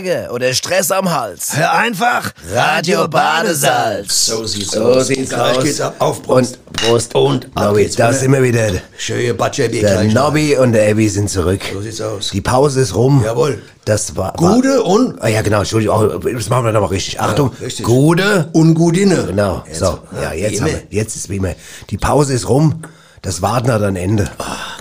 Ärger oder Stress am Hals? Hör einfach Radio Badesalz. So sieht's So aus. sieht's Gleich aus. geht's ab. Auf Prost. Und Prost. Und Nobby, da wieder. sind wir wieder. Schöne Batscherbier Der gleich. Nobby und der Abby sind zurück. So sieht's aus. Die Pause ist rum. Jawohl. Das war... Gude und War, ah, ja, genau, Entschuldigung. Oh, das machen wir nochmal richtig. Achtung. richtig. Gude. Ungudine. Genau, Jetzt, so. ja, Ja, jetzt, haben wir, jetzt ist wie immer. Die Pause ist rum. Das Warten hat ein Ende.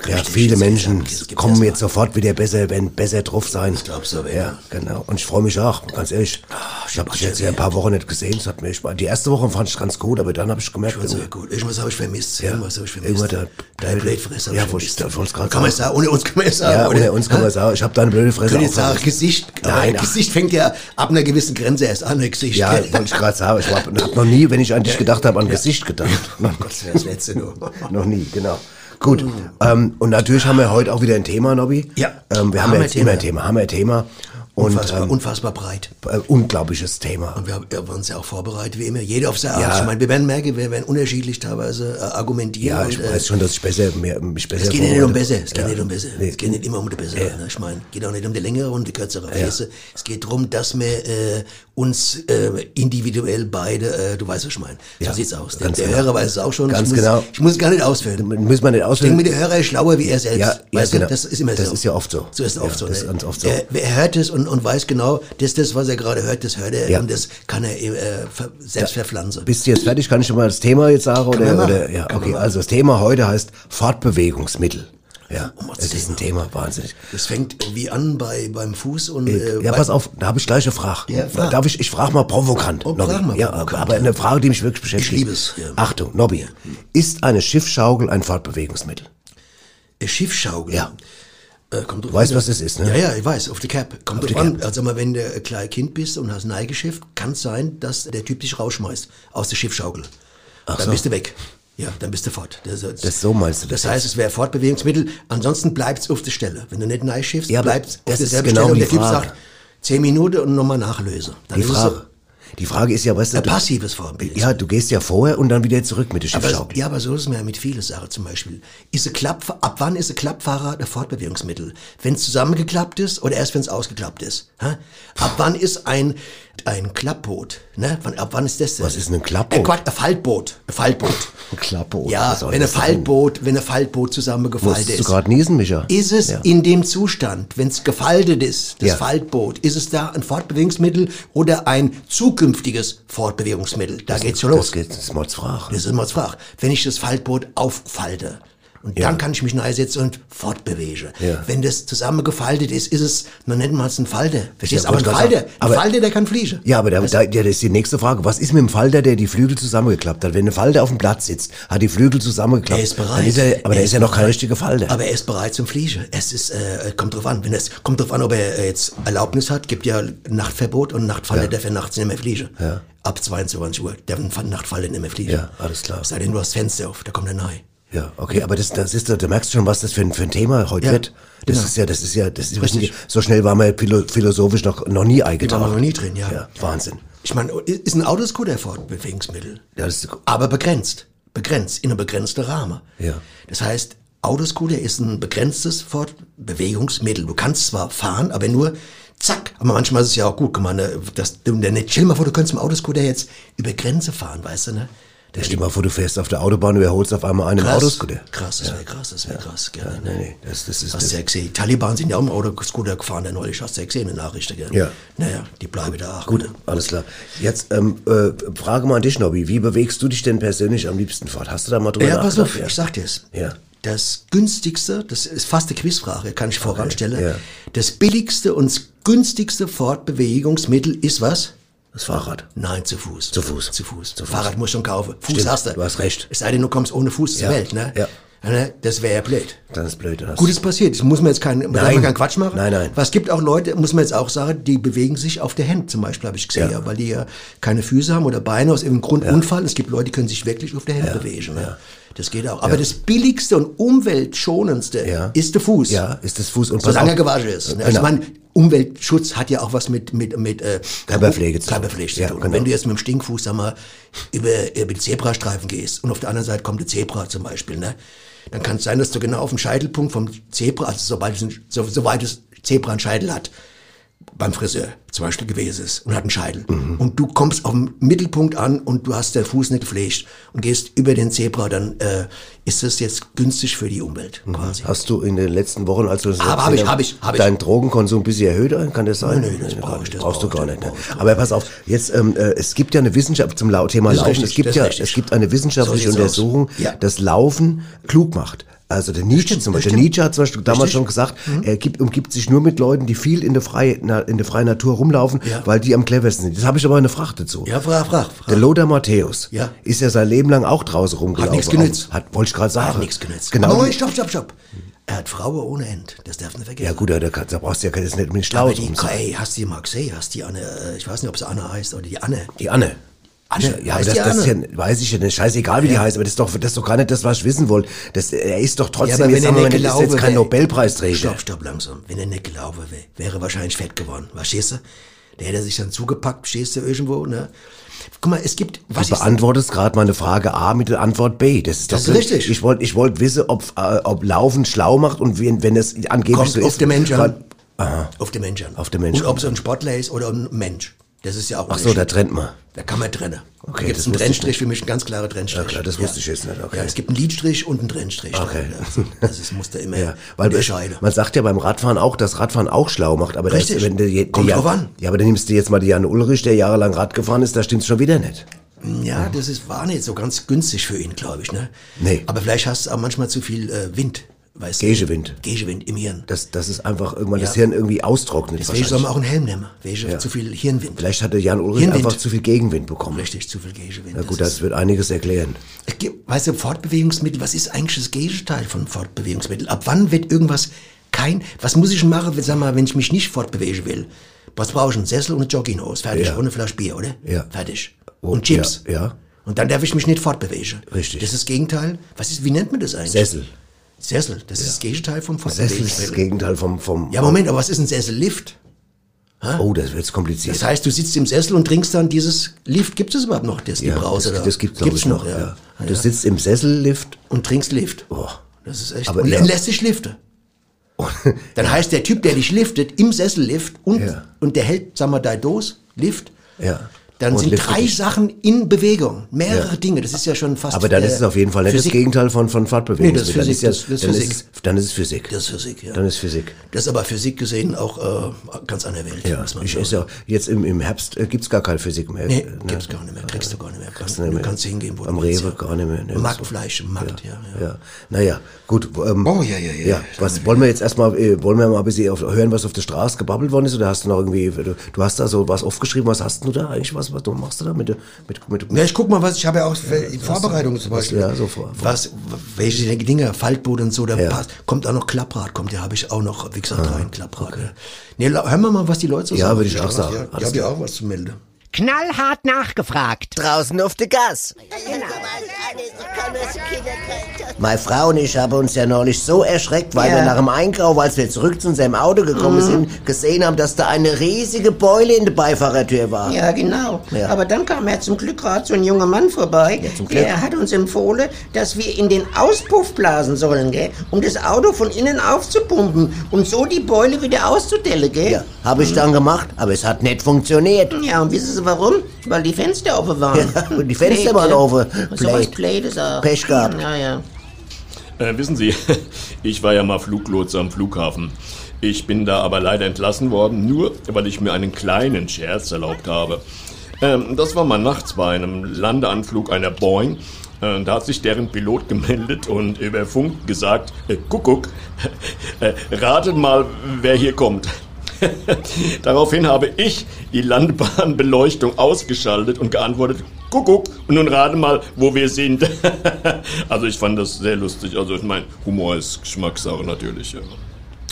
Ja, viele Menschen es gibt kommen jetzt sofort wieder besser, wenn besser drauf sein. Ich glaub so, ja. Ja, genau. Und ich freue mich auch, ganz ehrlich. ich habe dich jetzt ja ein paar Wochen nicht gesehen. Das hat mir Spaß. Die erste Woche fand ich ganz gut, aber dann habe ich gemerkt, Also irgendwie- gut, irgendwas habe ich vermisst. Irgendwas habe ich vermisst. irgendwann der- Dein Blödfresser. Ja, hab ich ich- vermisst. wollte ich gerade Kann man sagen. ohne uns kann man es sagen. ja, ohne uns kann man sagen, ich habe deine blöde Fresse Könnte jetzt sagen. Gesicht. Nein. Gesicht fängt ja ab einer gewissen Grenze erst an, Gesicht. Ja, wollte ich gerade sagen. Ich habe noch nie, wenn ich an dich gedacht habe, an Gesicht gedacht. Oh Gott, das Letzte nur. Noch nie, genau. Gut, ähm, und natürlich haben wir heute auch wieder ein Thema, Nobby. Ja. Ähm, wir haben ja jetzt Hammerthema. immer ein Thema, haben wir ein Thema. Und Unfassbar, ähm, unfassbar breit. äh, unglaubliches Thema. Und wir haben, wir uns ja auch vorbereitet, wie immer. Jeder auf seine Art. Ja. Ich meine, wir werden merken, wir werden unterschiedlich teilweise äh, argumentieren. Ja, und, ich äh, weiß schon, dass ich besser, mehr, mich besser Es geht ja nicht um besser, es geht Ja. nicht um besser. Nee. Es geht nicht immer um die bessere. Ne? Ich meine, geht auch nicht um die längere und die kürzere Fäße. Es geht darum, dass wir äh, uns äh, individuell beide, äh, du weißt, was ich meine. So Ja, sieht's aus. Der, der genau. Hörer weiß es auch schon. Ganz ich muss, genau. Ich muss es gar nicht ausführen. Müssen wir nicht Ich denke der Hörer ist schlauer wie er selbst. Ja, ja, genau. du, das ist immer Das so. ist ja oft so. So ist es oft Ja, so. das ist ne? ganz oft so. Er, er hört es und, und weiß genau, das ist das, was er gerade hört, das hört er Ja. und das kann er äh, selbst verpflanzen. Bist du jetzt fertig? Kann ich schon mal das Thema jetzt sagen? Wir Oder, oder, ja, wir okay. Also das Thema heute heißt Fortbewegungsmittel. Ja, Um das ist ein Thema, wahnsinnig. Das fängt wie an bei, beim Fuß und äh, Ja, bei- pass auf, da habe ich gleich eine Frage. Ja, frag. Darf ich, ich frage mal provokant. Oh, Nobby. mal ja, provokant, aber ja. eine Frage, die mich wirklich beschäftigt. liebe es, ja. Achtung, Nobby. Ist eine Schiffsschaukel ein Fortbewegungsmittel? Äh, Schiffschaukel. Ja. Äh, drauf Weißt, was das ist, ne? Ja, ja, ich weiß, auf die Cap. Kommt die drauf an. Also mal, wenn du ein kleines Kind bist und hast ein Neigeschäft, kann es sein, dass der Typ dich rausschmeißt aus der Schiffschaukel. dann so. bist du weg. Ja, dann bist du fort. Das, Das so meinst du das Das heißt, es wäre Fortbewegungsmittel. Ansonsten bleibt's auf der Stelle. Wenn du nicht neu schiffst, Ja, aber bleibt's auf das derselben genau Stelle. Und der Typ sagt, zehn Minuten und nochmal nachlöse. Dann Die es Frage. Die Frage ist ja, So du, ein du, passives Fortbewegungsmittel. ja, du gehst ja vorher und dann wieder zurück mit der Aber, Schiffsschaukel. ja, aber so ist es mir ja mit vielen Sachen zum Beispiel. Ist ein Klapp, ab wann ist ein Klappfahrrad ein Fortbewegungsmittel? Wenn es zusammengeklappt ist oder erst wenn es ausgeklappt ist? Hä? Ab wann ist ein, ein Klappboot? Ne? Wann, ab wann ist das denn? Was ist ein Klappboot? Äh, Quatsch, ein Faltboot. Ein Faltboot. Ein Klappboot. Ja, wenn ein das? Faltboot, wenn ein Faltboot zusammengefaltet Musstest du ist. gerade niesen, Micha? Ist es Ja. in dem Zustand, wenn es gefaltet ist, das Ja. Faltboot, ist es da ein Fortbewegungsmittel oder ein zukünftiges Fortbewegungsmittel? Da geht's schon los. Das geht, das ist Mordsfrage. Das ist immer die Frage. Wenn ich das Faltboot auffalte und Ja. dann kann ich mich neisetzen und fortbewege. Ja. Wenn das zusammengefaltet ist, ist es noch nicht mal ein Falter. Verstehst Ja, du? Aber ein Falter, sagen. ein Aber- Falter, der kann fliegen. Ja, aber da, da, ja, das ist die nächste Frage. Was ist mit dem Falter, der die Flügel zusammengeklappt hat? Wenn ein Falter auf dem Platz sitzt, hat die Flügel zusammengeklappt. Er ist bereit. Ist er, aber Er der ist ist ja noch kein richtiger Falter. Aber er ist bereit zum Fliegen. Es ist, äh, kommt drauf an. Wenn es, kommt drauf an, ob er äh, jetzt Erlaubnis hat. Gibt ja Nachtverbot und Nachtfalter darf er nachts nicht mehr fliegen. Ja. Ab 22 Uhr ein Nachtfalter nicht mehr fliegen. Ja, alles klar. Sei denn, du hast Fenster auf, da kommt er nahe. Ja, okay, aber das, das ist, da merkst du schon, was das für ein, für ein Thema heute Ja, wird. Das genau. ist ja, das ist ja, das ist Richtig. so schnell war man philo, philosophisch noch, noch nie Die waren eingetaucht. noch nie drin, ja. Ja, Wahnsinn. Ich meine, ist ein Autoscooter Fortbewegungsmittel? Ja, das ist, aber begrenzt. Begrenzt, in einem begrenzten Rahmen. Ja. Das heißt, Autoscooter ist ein begrenztes Fortbewegungsmittel. Du kannst zwar fahren, aber nur zack. Aber manchmal ist es ja auch gut, guck mal, ne, das, du, ne, dir mal vor, du könntest mit dem Autoscooter jetzt über Grenze fahren, weißt du, ne? Stell dir mal vor, du fährst auf der Autobahn und überholst auf einmal einen Autoscooter. Krass, das wäre krass, das wäre krass, gerne. Nee, nee, das, das ist, Hast das, du ja gesehen, die Taliban sind ja auch im Autoscooter gefahren, der neulich, hast du ja gesehen, in den Nachrichten, gell? Ja. Naja, die bleiben da auch. Gut, alles klar. Jetzt ähm, äh, Frage mal an dich, Nobby. Wie bewegst du dich denn persönlich am liebsten fort? Hast du da mal drüber Ja, pass nachgedacht? auf, ich sag dir's. Ja. Das günstigste, das ist fast eine Quizfrage, kann ich voranstellen. ja. Das billigste und günstigste Fortbewegungsmittel ist was? Das Fahrrad. Nein, zu Fuß. Zu Fuß. Zu Fuß. Zu Fuß. Fahrrad musst du schon kaufen. Fuß Stimmt, hast du. du hast recht. Es sei denn, du kommst ohne Fuß zur Ja, Welt, ne? ja. Ne? Das wäre ja blöd. Das ist blöd. Das Gutes passiert. Das muss man jetzt keinen, man keinen Quatsch machen. Nein, nein. Was gibt auch Leute, muss man jetzt auch sagen, die bewegen sich auf der Hand zum Beispiel, habe ich gesehen, Ja. ja. weil die ja keine Füße haben oder Beine aus irgendeinem Grund Unfall. Es gibt Leute, die können sich wirklich auf der Hand bewegen. Ne? Das geht auch. Aber das billigste und umweltschonendste Ja. ist der Fuß. Ja, ist das Fuß und Solange er gewaschen ist. Ne? Genau. Ich meine, Umweltschutz hat ja auch was mit, mit, mit äh, Körperpflege zu tun. Körperpflege zu Ja, tun. Und genau. Wenn du jetzt mit dem Stinkfuß, sag mal, über, über den Zebrastreifen gehst und auf der anderen Seite kommt der Zebra zum Beispiel, ne? dann kann es sein, dass du genau auf dem Scheitelpunkt vom Zebra, also sobald es, so, soweit das Zebra einen Scheitel hat, beim Friseur zum Beispiel gewesen ist und hat einen Scheitel. Und du kommst auf den Mittelpunkt an und du hast den Fuß nicht gepflegt und gehst über den Zebra, dann äh, ist das jetzt günstig für die Umwelt quasi. Hast du in den letzten Wochen, als du Aber hab ich, hab ich, hab ich. deinen Drogenkonsum ein bisschen erhöht? Kann das sein? Nö, nö, das brauch ich, das brauchst du brauch gar ich, nicht. das Ne? Aber pass auf, jetzt ähm, äh, es gibt ja eine Wissenschaft zum Thema Das Laufen. richtig, es gibt das ja, richtig. es gibt eine wissenschaftliche So. Untersuchung, Ja. dass Laufen klug macht. Also der Nietzsche stimmt, zum das Beispiel. stimmt. Nietzsche hat zum Beispiel damals Richtig. Mhm. schon gesagt, er gibt, umgibt sich nur mit Leuten, die viel in der freien na, in der freien Natur rumlaufen, Ja. weil die am cleversten sind. Das habe ich aber eine Frage dazu. Ja, frag, frag, frag. Der Lothar Matthäus Ja. ist ja sein Leben lang auch draußen rumgelaufen. nichts genützt. Hat, wollte ich gerade sagen. Hat nichts genützt. Genau. Aber stopp, stopp, stopp. Er hat Frauen ohne End. Das darf nicht vergessen. ja gut, da, da da brauchst du ja jetzt nicht mit schlau Aber die, ey, hast du die mal gesehen? Hast die Anne, äh, ich weiß nicht, ob sie Anne heißt oder die Anne. Die Anne. Anne, Ja, aber das, das ist ja, weiß ich ja nicht, scheißegal wie die heißt, aber das ist doch, das ist doch gar nicht das, was ich wissen wollte. Das, er ist doch trotzdem, Ja, aber jetzt wenn er nicht ist jetzt kein Nobelpreisträger. Stopp, stopp, langsam. Wenn er nicht gelaufen wäre, wäre wahrscheinlich fett geworden. Verstehst du? Der hätte sich dann zugepackt, stehst du irgendwo, ne? Guck mal, es gibt, was Du beantwortest gerade meine Frage A mit der Antwort B. Das ist, Das ist richtig. Ich wollte ich wollte wissen, ob, äh, ob Laufen schlau macht und wenn, wenn es angeblich kommt so auf ist. den Mensch an. Weil- Auf den Mensch an. Auf den Mensch Und ob es ein Sportler ist oder ein Mensch. Das ist ja auch Ach so, da trennt man. Da kann man trennen. Okay, da gibt es einen Trennstrich, für mich ein ganz klarer Trennstrich. Ja, klar, das wusste ich jetzt nicht, okay. Ja, es gibt einen Lidstrich und einen Trennstrich. Okay. Also, das ist, muss da immer Ja, weil unterscheiden. man sagt ja beim Radfahren auch, dass Radfahren auch schlau macht, aber Richtig. Das, wenn du, je- Kommt drauf an. Ja, aber dann nimmst du jetzt mal die Jan Ulrich, der jahrelang Rad gefahren ist, da stimmt's schon wieder nicht. Ja, das ist, war nicht so ganz günstig für ihn, glaube ich. Ne? Nee. Aber vielleicht hast du auch manchmal zu viel äh, Wind. Weißt? Gegewind. Gegewind im Hirn. Das, das ist einfach irgendwann das Ja. Hirn irgendwie austrocknet. Deswegen soll man auch einen Helm nehmen. Welche zu viel Hirnwind. Vielleicht hatte Jan Ulrich Hirnwind. einfach zu viel Gegenwind bekommen. Richtig, zu viel Gegewind. Na gut, das das wird einiges erklären. Weißt du, Fortbewegungsmittel, was ist eigentlich das Gegenteil von Fortbewegungsmittel? Ab wann wird irgendwas kein, was muss ich machen, wenn- sag mal, wenn ich mich nicht fortbewegen will? Was brauche ich? Einen Sessel und eine Jogginghose. Fertig. Ja. Und eine Flasche Bier, oder? Ja. Fertig. Oh, und Chips. ja, ja. Und dann darf ich mich nicht fortbewegen. Richtig. Das ist das Gegenteil. Was ist, wie nennt man das eigentlich? Sessel. Sessel. Das ist das Gegenteil vom Sessel ist das. Gegenteil vom, vom Ja, Moment, aber was ist ein Sessellift? Oh, das wird kompliziert. Das heißt, du sitzt im Sessel und trinkst dann dieses Lift. Gibt es überhaupt noch, das, die ja, Brause das, da? das gibt's, glaub Gibt's ich, noch. ja. Ja. Ja. Du sitzt im Sessellift. Und trinkst Lift. Oh. Das ist echt. Aber und ja. dann lässt sich liften. Dann heißt der Typ, der dich liftet, im Sessellift und, Ja. und der hält, sag mal, dein Dos, Lift. Ja. Dann sind liftet drei dich. Sachen in Bewegung. Mehrere Ja. Dinge. Das ist ja schon fast. Aber dann äh, ist es auf jeden Fall nicht Physik. das Gegenteil von, von Fortbewegung. Nee, das ist Physik, Dann das- das ist dann, Physik. Ist, es- dann ist es Physik. Das ist Physik, ja. Dann ist Physik. Das ist aber Physik gesehen auch äh, ganz an der Welt. Ja, ich ist ja, jetzt im, im Herbst äh, gibt's gar keine Physik mehr. Nee, äh, ne? gibt's gar nicht mehr. Kriegst du gar nicht mehr. Kannst, du nicht du mehr. kannst hingehen, wo Am du willst, Rewe gar nicht mehr. Ne? Marktfleisch, im Markt, ja. ja. Ja, naja, gut. Ähm, Oh, ja, ja, ja. ja. Was wollen wir jetzt erstmal, äh, wollen wir mal ein bisschen auf, hören, was auf der Straße gebabbelt worden ist? Oder hast du noch irgendwie, du, du hast da so was aufgeschrieben, was hast du da eigentlich, was, was du machst du da mit, der- mit, mit, Ja, ich guck mal, was ich habe ja auch in Vorbereitung zum Beispiel. ja, so vor- was, welche Dinge, Faltboot und so, da Ja. passt, kommt auch noch Klapprad, kommt, ja, habe ich auch noch, wie gesagt, rein, Klapprad. Ja. Nee, la- hören wir mal, was die Leute so Ja, sagen. würde ich auch sagen. Ja, ich habe ja auch was zu melden. Knallhart nachgefragt. Draußen auf der Gas. Meine Frau und ich haben uns ja neulich so erschreckt, weil Ja. wir nach dem Einkauf, als wir zurück zu unserem Auto gekommen sind, gesehen haben, dass da eine riesige Beule in der Beifahrertür war. Ja, genau. Ja. Aber dann kam ja zum Glück gerade so ein junger Mann vorbei. zum Glück. Der hat uns empfohlen, dass wir in den Auspuff blasen sollen, gell? Um das Auto von innen aufzupumpen und so die Beule wieder auszudellen, gell? Ja, habe ich dann gemacht, aber es hat nicht funktioniert. Ja, und wissen Sie warum? Weil die Fenster offen waren. Ja, und die Fenster Blöd, waren offen. So was Blöd. Blödes auch. Pech gehabt. Ja, ja. Äh, wissen Sie, ich war ja mal Fluglotse am Flughafen. Ich bin da aber leider entlassen worden, nur weil ich mir einen kleinen Scherz erlaubt habe. Ähm, das war mal nachts bei einem Landeanflug einer Boeing. Äh, da hat sich deren Pilot gemeldet und über Funk gesagt, äh, Kuckuck, äh, ratet mal, wer hier kommt. Daraufhin habe ich die Landbahnbeleuchtung ausgeschaltet und geantwortet, Kuckuck, und nun rate mal, wo wir sind. also ich fand das sehr lustig. Also ich mein, Humor ist Geschmackssache natürlich. Ja.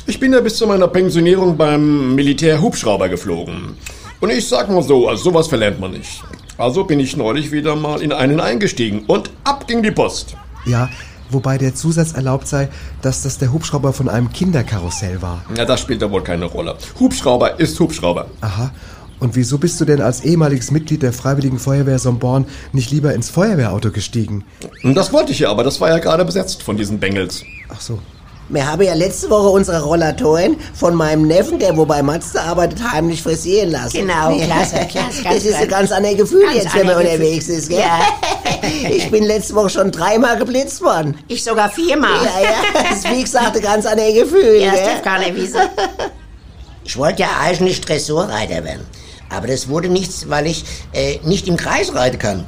Ich bin ja bis zu meiner Pensionierung beim Militär Hubschrauber geflogen. Und ich sag mal so, also sowas verlernt man nicht. Also bin ich neulich wieder mal in einen eingestiegen und ab ging die Post. Ja, wobei der Zusatz erlaubt sei, dass das der Hubschrauber von einem Kinderkarussell war. Ja, das spielt da wohl keine Rolle. Hubschrauber ist Hubschrauber. Aha. Und wieso bist du denn als ehemaliges Mitglied der Freiwilligen Feuerwehr Somborn nicht lieber ins Feuerwehrauto gestiegen? Das wollte ich ja, aber das war ja gerade besetzt von diesen Bengels. Ach so. Wir haben ja letzte Woche unsere Rollatoren von meinem Neffen, der wo bei Mazda arbeitet, heimlich frisieren lassen. Genau, klasse, klasse, Das ist ein ganz anderes Gefühl Ganz jetzt, wenn man anderes unterwegs ist, gell? Ja. Ich bin letzte Woche schon dreimal geblitzt worden. Ich sogar viermal. Ja, ja, das ist wie gesagt ein ganz anderes Gefühl, Ja, das darf keiner wissen. Ich wollte ja eigentlich Dressurreiter werden. Aber das wurde nichts, weil ich äh, nicht im Kreis reiten kann.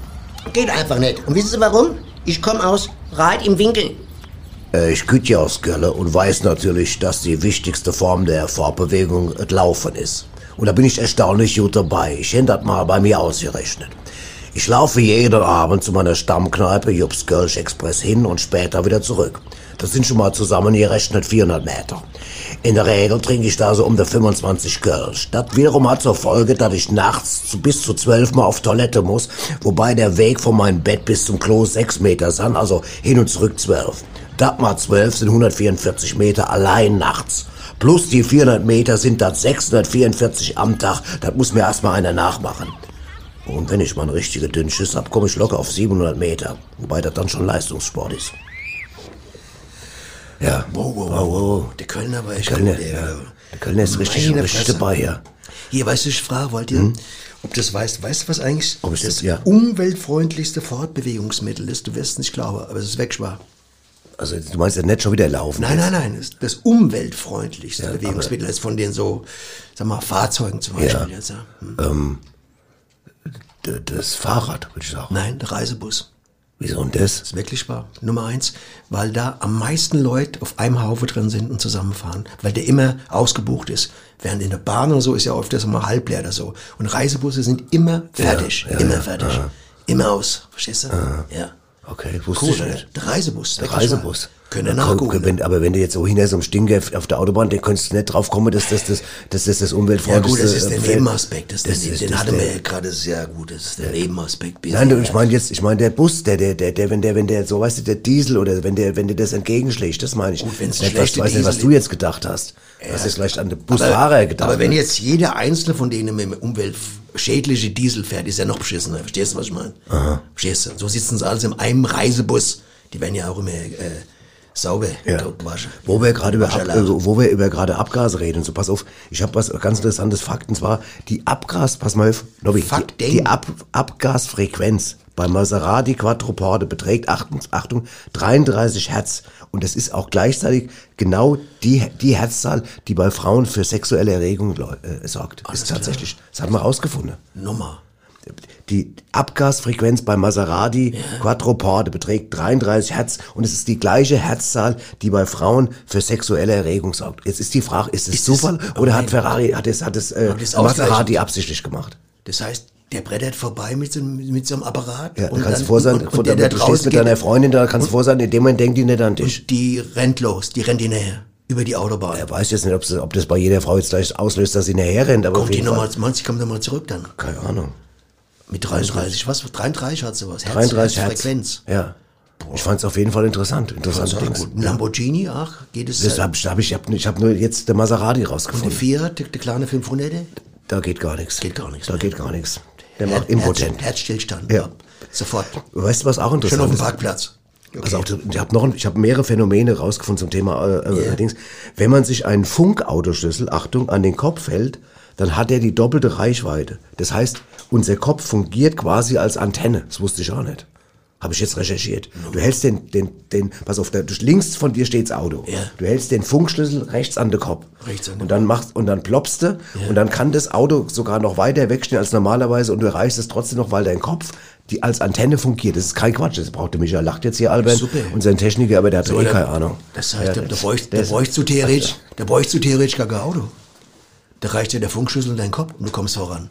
Geht einfach nicht. Und wissen Sie warum? Ich komme aus Reit im Winkel. Äh, Ich küt ja aus Gölle und weiß natürlich, dass die wichtigste Form der Fortbewegung das Laufen ist. Und da bin ich erstaunlich gut dabei. Ich hätte das mal bei mir ausgerechnet. Ich laufe jeden Abend zu meiner Stammkneipe Jups Gölsch Express hin und später wieder zurück. Das sind schon mal zusammengerechnet 400 Meter. In der Regel trinke ich da so um die 25 Kölsch. Das wiederum hat zur Folge, dass ich nachts zu, bis zu 12 Mal auf Toilette muss, wobei der Weg von meinem Bett bis zum Klo 6 Meter sind, also hin und zurück 12. Das mal 12 sind 144 Meter allein nachts. Plus die 400 Meter sind das 644 am Tag. Das muss mir erstmal einer nachmachen. Und wenn ich mal eine richtige Dünnschiss hab, komme ich locker auf 700 Meter. Wobei das dann schon Leistungssport ist. Ja. Wow, wow, wow, wow. Der Kölner war echt Kölner, gut, ey. ja. Der Kölner ist richtig, richtig dabei, ja. Hier, weißt du, ich frage, wollt ihr, ob das weißt, weißt du, was eigentlich das das- ja. umweltfreundlichste Fortbewegungsmittel ist? Du wirst es nicht glauben, aber es ist weg, schwa. Also du meinst ja nicht schon wieder laufen. Nein, jetzt. nein, nein, das, das umweltfreundlichste Ja, Bewegungsmittel ist von den so, sag mal, Fahrzeugen zum Beispiel. Ja. Jetzt, ja. Hm. D- Das Fahrrad, würde ich sagen. Nein, der Reisebus. Wieso und das? ist wirklich wahr. Nummer eins, weil da am meisten Leute auf einem Haufe drin sind und zusammenfahren, weil der immer ausgebucht ist. Während in der Bahn und so ist ja oft das mal halb leer oder so. Und Reisebusse sind immer fertig, ja, immer ja, fertig, aha. immer aus. Verstehst du? Ja. Okay, wusste Cool, ich oder? nicht. Der Reisebus. Der Reisebus. Können Ja, nachgucken. wenn, aber wenn du jetzt so hinter so einem Stinker auf der Autobahn, dann könntest du nicht drauf kommen, dass das das, dass das, das Ja umweltfreundlichste gut, das ist der äh, Nebenaspekt. Das, Das ist, ist- den das hatten ist wir ja gerade sehr gut. Das ist der Nebenaspekt. Nein, du, ich meine jetzt, ich meine der Bus, der, der, der, der, wenn der, wenn der, so weißt du, der Diesel oder wenn der, wenn der das entgegenschlägt, das meine ich. Gut, nicht, was, schlechte weiß nicht, was du jetzt gedacht hast. Du hast jetzt vielleicht an den Busfahrer gedacht. Aber wenn ne? jetzt jeder einzelne von denen mit dem umweltschädliche Diesel fährt, ist ja noch beschissener. Verstehst du, was ich meine? Verstehst du? So sitzen sie alles in einem Reisebus. Die werden ja auch immer äh, sauber Ja. Wo wir gerade über, Ab, äh, wo wir über gerade Abgase reden, so pass auf, ich habe was ganz interessantes Fakt, und zwar die Abgas, pass mal auf, Nobby, Fakt, die, die Ab, Abgasfrequenz bei Maserati Quattroporte beträgt, Achtung, Achtung, 33 Hertz. Und das ist auch gleichzeitig genau die, die Herzzahl, die bei Frauen für sexuelle Erregung äh, sorgt. Alles ist tatsächlich, das hat man rausgefunden. Nummer. Die Abgasfrequenz bei Maserati Quattroporte beträgt 33 Hertz und es ist die gleiche Herzzahl, die bei Frauen für sexuelle Erregung sorgt. Jetzt ist die Frage, ist es Ist Zufall es- oder hat. Ferrari, hat es, hat es äh, das Maserati absichtlich gemacht? Das heißt, der brettert vorbei mit so, einem- mit so einem Apparat. Ja, und du kannst dann- vor sein, und, und der, der du stehst draußen mit deiner Freundin, da kannst du vor sein, in dem Moment denkt die nicht an dich. die rennt los, die rennt hinterher. Über die Autobahn. Er weiß jetzt nicht, ob, das bei jeder Frau jetzt gleich auslöst, dass sie nachher rennt, aber kommt die nochmal, meinst du, die kommt nochmal zurück dann? Keine Ahnung. Mit 33, was? 33 hat sie was. Herz, 33 Hertz. Frequenz. Ja. Ich fand es auf jeden Fall interessant. Gut, ein Lamborghini, ach, geht es. Das hab ich, hab ich, ich habe ich hab nur jetzt der Maserati und der rausgefunden. Fiat, der, der kleine 500 Da geht gar nichts. Geht gar nichts Da mehr. geht gar nichts. Der Herz, macht impotent. Herzstillstand. Ja. Sofort. Weißt du, was auch interessant auf dem ist? Parkplatz. Also auch, ich habe noch, ein- ich habe mehrere Phänomene rausgefunden zum Thema äh, äh, Ja. Dings. Wenn man sich einen Funkautoschlüssel, Achtung, an den Kopf hält, dann hat er die doppelte Reichweite. Das heißt, unser Kopf fungiert quasi als Antenne. Das wusste ich auch nicht. Habe ich jetzt recherchiert. Du hältst den, den, den, pass auf, da, links von dir steht's Auto. Ja. Du hältst den Funkschlüssel rechts an den Kopf. Rechts an den und dann machst, und dann ploppst du, und dann kann das Auto sogar noch weiter wegstehen als normalerweise und du erreichst es trotzdem noch, weil dein Kopf die als Antenne fungiert. Das ist kein Quatsch. Das braucht der Michael lacht jetzt hier, Albert. Super. Und sein Techniker, aber der hat eh der- keine Ahnung. Das heißt, Ja, der der ist- bräuchst du theoretisch, der bräuchst du theoretisch gar kein Auto. Da reicht ja der Funkschlüssel in deinen Kopf und du kommst voran.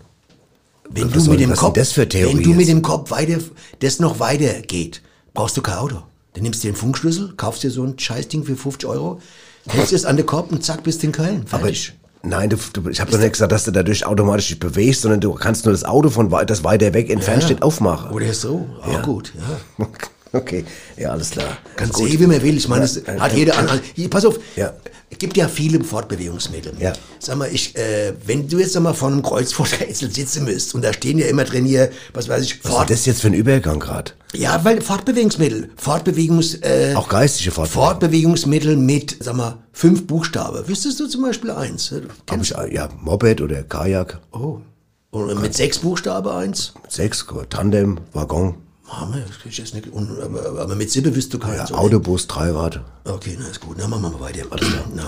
Wenn Was du mit dem Kopf, das wenn du mit dem Kopf weiter, das noch weiter geht, brauchst du kein Auto. Dann nimmst du den Funkschlüssel, kaufst dir so ein Scheißding für 50 Euro, hältst es an den Kopf und zack, bist in Köln. Aber Fertig. nein, du, du, ich habe doch nicht gesagt, dass du dadurch automatisch dich bewegst, sondern du kannst nur das Auto von das weiter weg entfernt steht aufmachen. Oder so, auch gut, ja. Okay, ja, alles klar. Gut. sehen, wie man will. Ich meine, Ja, es äh, hat jeder äh, an. pass auf. Ja. Es gibt ja viele Fortbewegungsmittel. Ja. Sag mal, ich, äh, wenn du jetzt einmal vor einem Kreuzworträtsel sitzen müsst und da stehen ja immer drin hier, was weiß ich, Was ist Fort, das jetzt für ein Übergang gerade? ja, weil Fortbewegungsmittel, Fortbewegungs, äh, Auch geistige Fortbewegung. Fortbewegungsmittel mit, sag mal, fünf Buchstaben. Wüsstest du zum Beispiel eins? Hab ich, ja, Moped oder Kajak, Oh. Und mit sechs Buchstaben eins? Sechs, Tandem, Waggon, Hammer, das jetzt nicht. Und, aber, aber mit Sippe wüsst du keins. ja, oder? Autobus, Dreirad. Okay, na ist gut. Na, machen wir mal weiter. Alles klar. Na,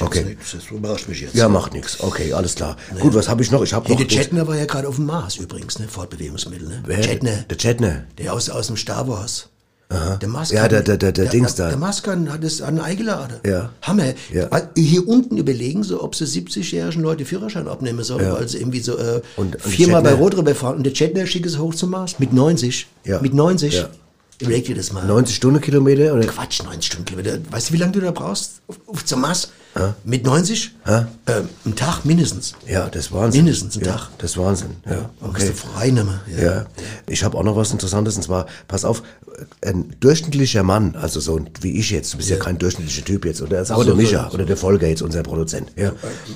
Okay. nicht, das überrascht mich jetzt. Ja, macht nichts. Okay, alles klar. Gut, was habe ich noch? Ich habe noch... der Chetner war ja gerade auf dem Mars übrigens, ne? Fortbewegungsmittel, ne? Wer? Chetner. Der Chetner. Der aus, aus dem Star Wars. Der Maskan. Ja, der- der- der- der Dings da. Der Maskan hat es an eingeladen. Ja. Hammer. Ja. Hier unten überlegen sie, ob sie 70-jährigen Leute Führerschein abnehmen sollen, Ja. weil sie irgendwie so äh, Und- und viermal bei Chetner- Rot rüber fahren. Und der Chetner schickt es hoch zum Mars. Mit 90. Ja. Mit 90. Ja. Überleg dir das mal. 90 Stundenkilometer oder? Quatsch, 90 Stundenkilometer. Weißt du, wie lange du da brauchst? Auf, auf zum Mars? Mit 90? Ja. Ähm, ein Tag mindestens. Ja, das Wahnsinn. Mindestens ein ja, Tag. Das Wahnsinn. Ja, Okay. du frei nehmen. Ja, ich habe auch noch was Interessantes und zwar, pass auf, ein durchschnittlicher Mann, also so wie ich jetzt, du bist ja, kein durchschnittlicher Typ jetzt, oder das ist auch so, der Micha so, so. oder der Volker jetzt, unser Produzent. Ja.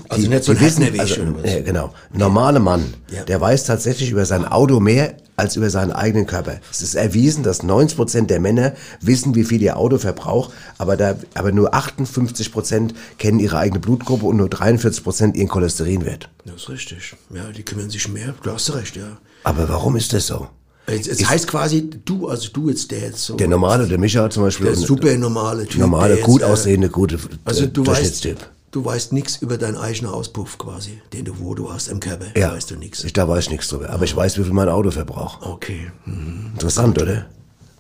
Also nicht so ein wissen, wie ich, also, ja, genau, ein normaler Mann, Ja. der weiß tatsächlich über sein Auto mehr als über seinen eigenen Körper. Es ist erwiesen, dass 90 Prozent der Männer wissen, wie viel ihr Auto verbraucht, aber da, aber nur 58 Prozent kennen ihre eigene Blutgruppe und nur 43 Prozent ihren Cholesterinwert. Das ist richtig. Ja, die kümmern sich mehr. Du hast recht, ja. Aber warum ist das so? Es, es heißt quasi, du, also du jetzt, der jetzt so. Der normale, der Micha zum Beispiel. der super normale Typ. normale, jetzt, gut äh, aussehende, gute Also äh, du weißt, du weißt nichts über deinen eigenen Auspuff quasi, den du, wo du hast im Körper. Ja, Da weißt du nichts. Ich, da weiß ich nichts drüber. Aber ich weiß, wie viel mein Auto verbraucht. Okay. Mhm. Interessant, oder?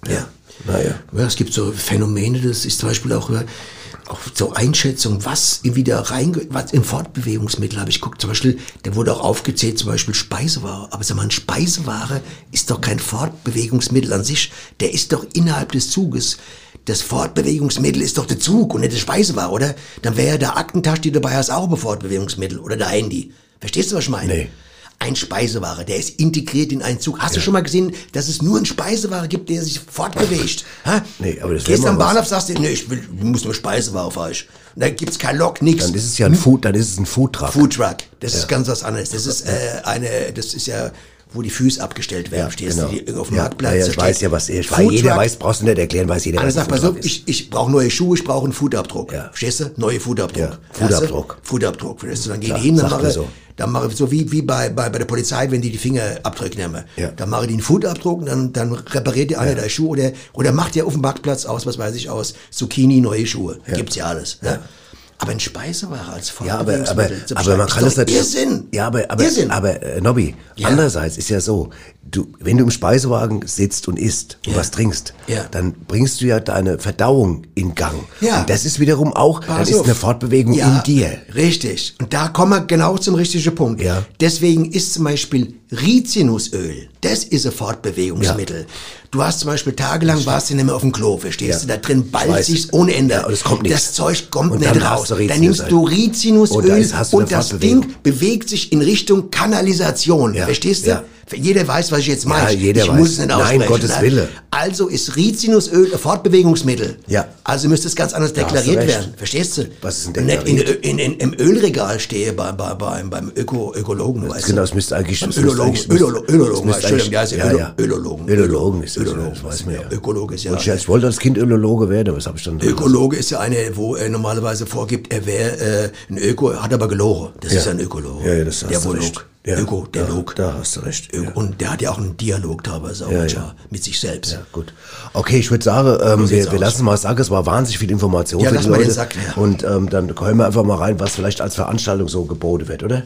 Ja. Naja. Ja, es gibt so Phänomene, das ist zum Beispiel auch, äh, auch so Einschätzung, was da reinge... Was im Fortbewegungsmittel habe ich geguckt, zum Beispiel, da wurde auch aufgezählt, zum Beispiel Speiseware. Aber sag mal, Speiseware ist doch kein Fortbewegungsmittel an sich. Der ist doch innerhalb des Zuges. Das Fortbewegungsmittel ist doch der Zug und nicht die Speiseware, oder? Dann wäre ja der Aktentasche, die du dabei hast, auch ein Fortbewegungsmittel. Oder der Handy. Verstehst du, was ich meine? Nee. Ein Speiseware, der ist integriert in einen Zug. Hast du schon mal gesehen, dass es nur einen Speiseware gibt, der sich fortbewegt? Hä? Nee, aber das Gehst am mal was. Bahnhof, sagst du, nee, ich will, ich muss nur Speiseware falsch. Und da gibt's kein Lok, nix. Dann ist es ja ein Food, dann ist es ein Foodtruck. Foodtruck. Das ist ganz was anderes. Das ist äh, eine, das ist ja, wo die Füße abgestell werden. Ja, Stehst genau. du auf dem ja, Marktplatz? Ja, ja, ich weiß ja, was ich weiß. Jeder weiß, brauchst du nicht erklären, weiß jeder, Einer was sagt, Foodtruck ist. ich, ich brauche neue Schuhe, ich brauche einen Fußabdruck. Ja. Verstehst du? Neue Fußabdruck. Ja, Fußabdruck. Fußabdruck. Verstehst du? Dann gehen die hin, dann mache, so. Dann mache ich so wie, wie bei, bei, bei der Polizei, wenn die die Fingerabdrücke nehmen. Ja. Dann mache ich den Fußabdruck und dann, dann repariert die einer der Schuhe oder, oder macht ja auf dem Marktplatz aus, was weiß ich, aus Zucchini neue Schuhe. Gibt's ja alles. Ne? Aber ein Speiseware als Ja, aber, aber, Fortbewegungsmittel aber man kann das natürlich. Irrsinn. Ja, aber, aber, Irrsinn. aber äh, Nobby, Ja. andererseits ist ja so, du, wenn du im Speisewagen sitzt und isst und Ja. was trinkst, Ja. dann bringst du ja deine Verdauung in Gang. Ja. Und das ist wiederum auch, dann Pass ist auf. eine Fortbewegung in dir. Richtig. Und da kommen wir genau zum richtigen Punkt. Ja. Deswegen ist zum Beispiel Rizinusöl, das ist ein Fortbewegungsmittel. Du hast zum Beispiel tagelang warst du nicht mehr auf dem Klo, verstehst Ja. du? Da drin ballt sich's ohne Ende. Ja, es kommt nichts. Das Zeug kommt Und nicht raus. Dann nimmst du Rizinusöl. Und da du und das. Ding bewegt sich in Richtung Kanalisation. Ja. Verstehst du? Ja. Jeder weiß, was ich jetzt meine. Ja, jeder ich weiß. muss es nicht Nein, aussprechen. Gottes ne? Wille. Also ist Rizinusöl ein Fortbewegungsmittel. Ja. Also müsste es ganz anders deklariert werden. Verstehst du? Was ist denn Und nicht in, deklariert? in, in, im Ölregal stehe bei, bei, beim, beim Öko, Ökologen, weißt Genau, du? es müsste eigentlich... Beim es Ölologen, müsste Entschuldigung, der ja, ja, ja. Ölologen ist das, Ölologen, das weiß man ja. Ökologe ist ja... Und ich, ich wollte als Kind Ölologe werden, das habe ich dann... Ökologe ist ja eine, wo er normalerweise vorgibt, er wäre äh, ein Öko, hat aber gelogen. Das Ja. ist ein Ökologe. Ja, ja, das der du wo recht. log. Ja, Öko, der da, log. Da hast du recht. Ja. Und der hat ja auch einen Dialog teilweise auch Ja, ja. mit sich selbst. Ja, gut. Okay, ich würde sagen, ähm, wir, lassen mal sagen, es war wahnsinnig viel Information Ja, für lass die mal den. Sack leer. Und ähm, dann hören wir einfach mal rein, was vielleicht als Veranstaltung so geboten wird, oder?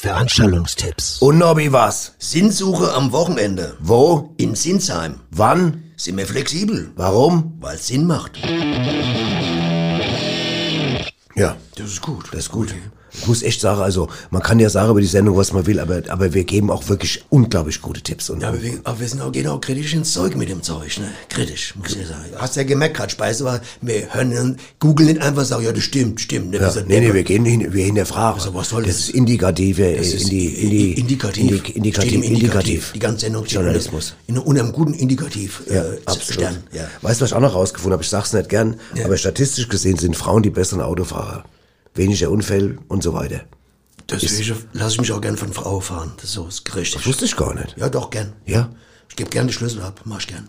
Veranstaltungstipps. Und Nobby, was? Sinnsuche am Wochenende. Wo? In Sinsheim. Wann? Sind wir flexibel, Warum? weil es Sinn macht. Ja, Das ist gut. das ist gut. Ich muss echt sagen, also man kann ja sagen über die Sendung, was man will, aber, aber wir geben auch wirklich unglaublich gute Tipps. Und, Ja, aber wir, aber wir sind auch, gehen auch kritisch ins Zeug mit dem Zeug, ne? Kritisch, muss ich sagen. Hast ja gemerkt, gerade Speise war, wir hören googeln nicht einfach sagen, ja, das stimmt, stimmt. Ne? ja, nee, nee, Deppen. wir gehen hin, wir hinterfragen. Also, was soll das? das? ist indikative, Das äh, ist in die, in die, Indikativ. Indi- Steht indikativ, im indikativ. Die ganze Sendung steht Journalismus. In, in einem guten Indikativ. Ja, äh, absolut. Stern. Ja. Weißt du, was ich auch noch rausgefunden habe? Ich sag's nicht gern, Ja. aber statistisch gesehen sind Frauen die besseren Autofahrer. Weniger Unfälle und so weiter. Deswegen lasse ich mich auch gern von Frau fahren. Das ist so, ist richtig. Das wusste ich gar nicht. Ja, doch, gern. Ja? Ich gebe gern die Schlüssel ab, mach ich gern.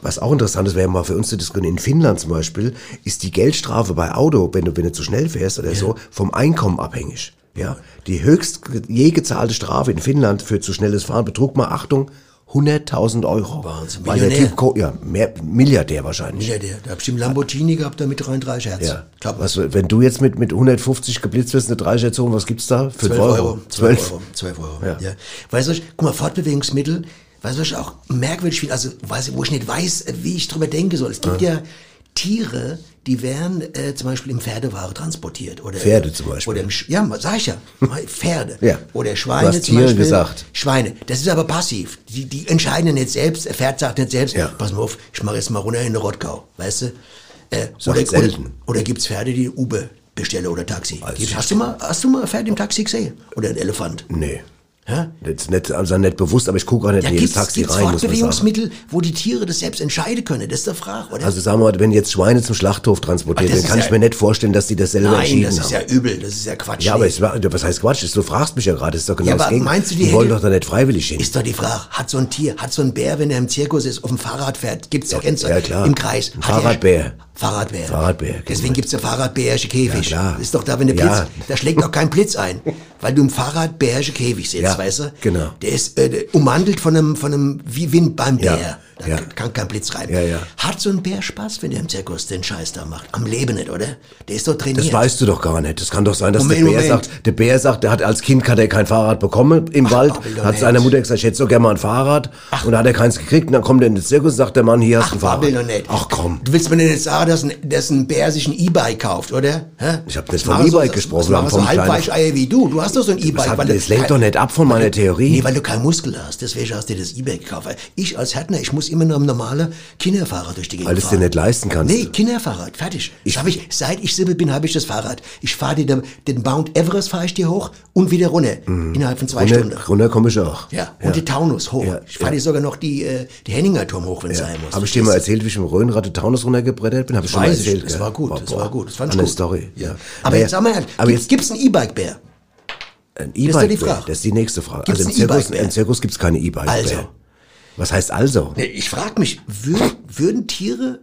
Was auch interessant ist, wäre mal für uns zu diskutieren, in Finnland zum Beispiel, ist die Geldstrafe bei Auto, wenn du, wenn du zu schnell fährst oder so, vom Einkommen abhängig. Ja. Die höchst je gezahlte Strafe in Finnland für zu schnelles Fahren betrug mal, Achtung, 100.000 Euro. Wahnsinn. Weil der. Typ, ja, mehr, Milliardär wahrscheinlich. Ja, der, hat bestimmt Lamborghini gehabt, da mit 33 Hertz. Ja. Glaub, Was, wenn du jetzt mit, mit 150 geblitzt wirst, eine Dreistation, was gibt's da? 5 12 Euro. Euro. 12 12 Euro. 12 Euro. Ja. Ja. Weißt du, guck mal, Fortbewegungsmittel, weißt du, was ich auch merkwürdig finde, also, weiß, wo ich nicht weiß, wie ich drüber denken soll. Es gibt ja, Tiere, die werden äh, zum Beispiel im Pferdeware transportiert. Oder, Pferde zum Beispiel. Oder im, Sch- ja, sag ich ja, Pferde. Ja. Oder Schweine Du hast zum Tiere Beispiel. gesagt. Schweine. Das ist aber passiv. Die, die entscheiden nicht selbst, der Pferd sagt nicht selbst, Ja. pass mal auf, ich mache jetzt mal runter in den Rottgau, weißt du? Äh, oder. Oder, oder gibt's Pferde, die Uber bestellen oder Taxi? Also Gibt- hast du mal, hast du mal ein Pferd im Taxi gesehen? Oder ein Elefant? Nee. Hä? Jetzt nicht, also nicht bewusst, aber ich gucke auch nicht Ja, jedes Taxi gibt's rein, sagen. Fortbewegungsmittel, wo die Tiere das selbst entscheiden können? Das ist der Frage, oder? Also sagen wir mal, wenn jetzt Schweine zum Schlachthof transportiert, das dann kann ist ich ja- mir nicht vorstellen, dass die das selber Nein, entschieden das haben. ist ja übel, das ist ja Quatsch. ja, aber es was heißt Quatsch? Du fragst mich ja gerade, das ist doch genau Ja, das Gegenteil. meinst du, die die wollen doch da nicht freiwillig hin. Ist doch die Frage, hat so ein Tier, hat so ein Bär, wenn er im Zirkus ist, auf dem Fahrrad fährt, gibt's ja, kennst du, ja, klar. im Kreis. Ein Fahrradbär. Fahrradbär. Fahrradbär, kennt Deswegen gibt's ja Fahrradbärische Käfig. Ja, klar. Ist doch da, wenn der Blitz, Ja. da schlägt doch kein Blitz ein, weil du im Fahrradbärische Käfig sitzt, Ja, weißt du? genau. Der ist äh, umwandelt von einem, von einem, wie Wind beim Ja, Bär. Da ja. kann kein Blitz rein. Ja, ja. Hat so ein Bär Spaß, wenn der im Zirkus den Scheiß da macht? Am Leben nicht, oder? Der ist doch trainiert. Das weißt du doch gar nicht. Das kann doch sein, dass Moment, der Bär Moment. sagt, der Bär sagt, der hat als Kind hat er kein Fahrrad bekommen im Wald, babbel doch hat seiner Mutter gesagt, ich hätte so gerne mal ein Fahrrad und dann hat er keins gekriegt und dann kommt er in den Zirkus und sagt der Mann, hier hast du Ach, ein Fahrrad. Ach komm. Du willst mir denn jetzt sagen, dass ein, dass ein Bär sich ein E-Bike kauft, oder? Hä? Ich hab nicht Das vom so- E-Bike das- gesprochen, Das machen so Halbweicheier wie du. Du hast doch so ein E-Bike. weil du das lenkt doch nicht ab von meiner weil Theorie. Nee, weil du keinen Muskel hast. Deswegen hast du dir das E-Bike gekauft. Weil Ich als Härtner, ich muss immer noch ein normaler Kinderfahrrad durch die Gegend Weil du es dir fahren. nicht leisten kannst. Nee, Kinderfahrrad, fertig. Ich, hab ich, seit ich sieben bin, habe ich das Fahrrad. Ich fahre dir den, den Mount Everest fahre ich dir hoch und wieder runter. Innerhalb von zwei Stunden. Runter, runter komme ich auch. Ja, und die Taunus hoch. Ja, ich fahre ja. dir sogar noch die, äh, die Henninger Turm hoch, wenn es Ja. sein muss. Habe ich dir mal erzählt, wie ich mit dem Röhnrad den Taunus runtergebrettert bin? Habe ich schon mal ich, erzählt. das gell? war gut, Boah, das boah. war gut, das fand ich Eine gut. Story. Ja. Ja. Aber jetzt sag mal, ehrlich, aber gibt, jetzt gibt's einen E-Bike-Bär? ein ist doch die E-Bike, Frage. das ist die nächste Frage. Gibt's also im ein Zirkus, E-Bike-Bär? im Zirkus gibt's keine E-Bike. Also. Was heißt also? Nee, Ich frage mich, würden, würden Tiere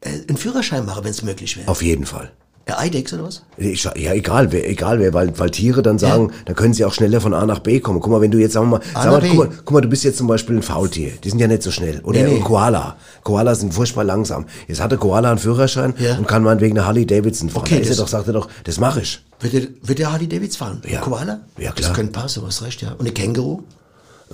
äh, einen Führerschein machen, wenn es möglich wäre? Auf jeden Fall. Der Eidex oder was? Ja, egal wer, egal wer, weil, weil Tiere dann sagen, dann können sie auch schneller von A nach B kommen. Guck mal, wenn du jetzt, sagen wir mal, sag mal, guck mal, guck mal, du bist jetzt zum Beispiel ein Faultier. Die sind ja nicht so schnell. Oder Nee, nee. ein Koala. Koalas sind furchtbar langsam. Jetzt hatte Koala einen Führerschein Ja. und kann meinetwegen eine Harley Davidson fahren. Okay, da ist er doch, sagt er doch, das mache ich. Wird der, wird der Harley Davidson fahren? Ja. Koala? Ja, klar. Das könnte passen, du hast recht, ja. Und eine Känguru?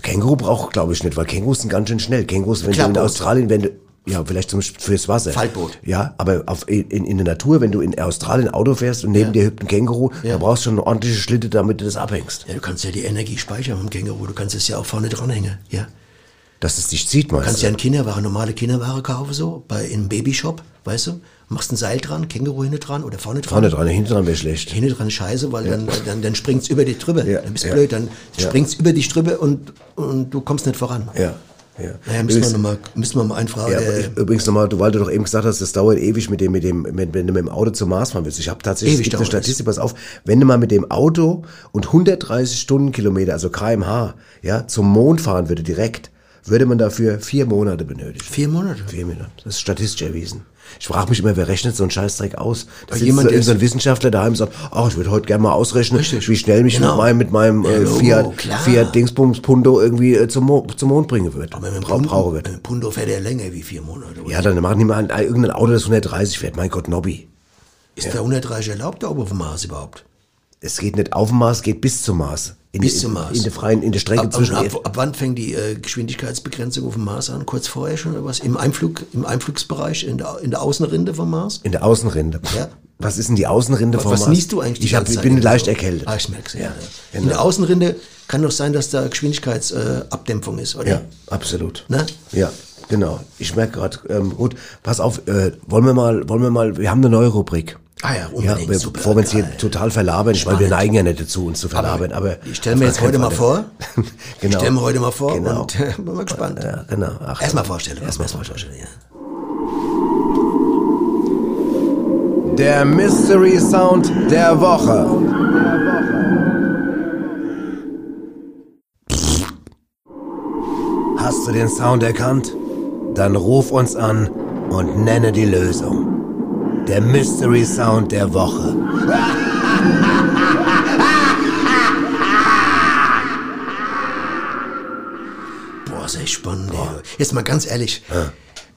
Känguru braucht, glaube ich, nicht, weil Kängurus sind ganz schön schnell. Kängurus, wenn du in. Australien, wenn du, ja, vielleicht zum, fürs Wasser. Faltboot. Ja, aber auf, in, in der Natur, wenn du in Australien Auto fährst und neben dir hüpft ein Känguru, Ja. da brauchst du schon eine ordentliche Schlitte, damit du das abhängst. Ja, du kannst ja die Energie speichern vom Känguru. Du kannst es ja auch vorne dranhängen, ja. Dass es dich zieht, meinst Du kannst ja eine Kinderware, normale Kinderware kaufen, so, bei, in einem Babyshop, weißt du? Machst ein Seil dran, Känguru hinten dran oder vorne dran. Vorne dran, hinten dran wäre schlecht. Hinten dran scheiße, weil dann, dann, dann springt's über dich drüber. Ja, Dann bist du ja. blöd, dann Ja. springt's über dich drüber und, und du kommst nicht voran. Ja, ja. Naja, müssen wir Übrigens- nochmal, müssen wir mal einfragen. Ja, äh, übrigens nochmal, du, weil du doch eben gesagt hast, das dauert ewig mit dem, mit dem, mit, wenn du mit dem Auto zum Mars fahren willst. Ich habe tatsächlich, Ewig eine. Statistik, pass auf, wenn du mal mit dem Auto und 130 Stundenkilometer, also kmh, ja, zum Mond fahren würde direkt, würde man dafür vier Monate benötigen. vier Monate. Vier Monate. Das ist statistisch erwiesen. Ich frage mich immer, wer rechnet so einen Scheißdreck aus? Da sitzt jemand, so der irgendein so Wissenschaftler daheim und sagt, ach, ich würde heute gerne mal ausrechnen, Richtig. wie schnell mich Genau. mit meinem, mit meinem Ja, äh, Logo, Fiat, klar. Fiat Dingsbums Pundo irgendwie äh, zum, Mo zum Mond bringen wird. Aber mit dem Brau- Pundo, brauchen wird. mit dem Pundo fährt er länger wie vier Monate. oder? Ja, dann machen die mal ein, irgendein Auto, das 130 fährt. Mein Gott, Nobby. Ist der 130 erlaubt da oben auf dem Mars überhaupt? Es geht nicht auf dem Mars, geht bis zum Mars. In Bis zum Mars. In der freien, in der Strecke Ab, zwischen. ab, ab, ab wann fängt die äh, Geschwindigkeitsbegrenzung auf dem Mars an? Kurz vorher schon oder was? Im Einflug, im Einflugsbereich, in der, in der Außenrinde vom Mars? in der Außenrinde. Ja. Was ist denn die Außenrinde vom Was Mast? niest du eigentlich Ich, hab, ich bin leicht erkältet. Ah, ich merk's ja. ja. genau. In der Außenrinde kann doch sein, dass da Geschwindigkeitsabdämpfung äh, ist, oder? Ja, absolut. Ne? Ja, genau. Ich merke gerade, ähm, gut, pass auf, äh, wollen wir mal, wollen wir mal, wir haben eine neue Rubrik. Ah ja, unbedingt, be- super, bevor wir uns hier total verlabern, weil wir neigen ja nicht dazu, uns zu verlabern, aber... Ich stelle mir jetzt heute mal vor. Ich genau. stelle mir heute mal vor Genau. und äh, bin mal gespannt. Ja, genau. Ach, Erstmal Vorstellung. Erstmal Erstmal Vorstellung. ja. Der Mystery Sound der Woche. Hast du den Sound erkannt? Dann ruf uns an und nenne die Lösung. Der Mystery Sound der Woche. Boah, ist echt spannend. Ey. Jetzt mal ganz ehrlich.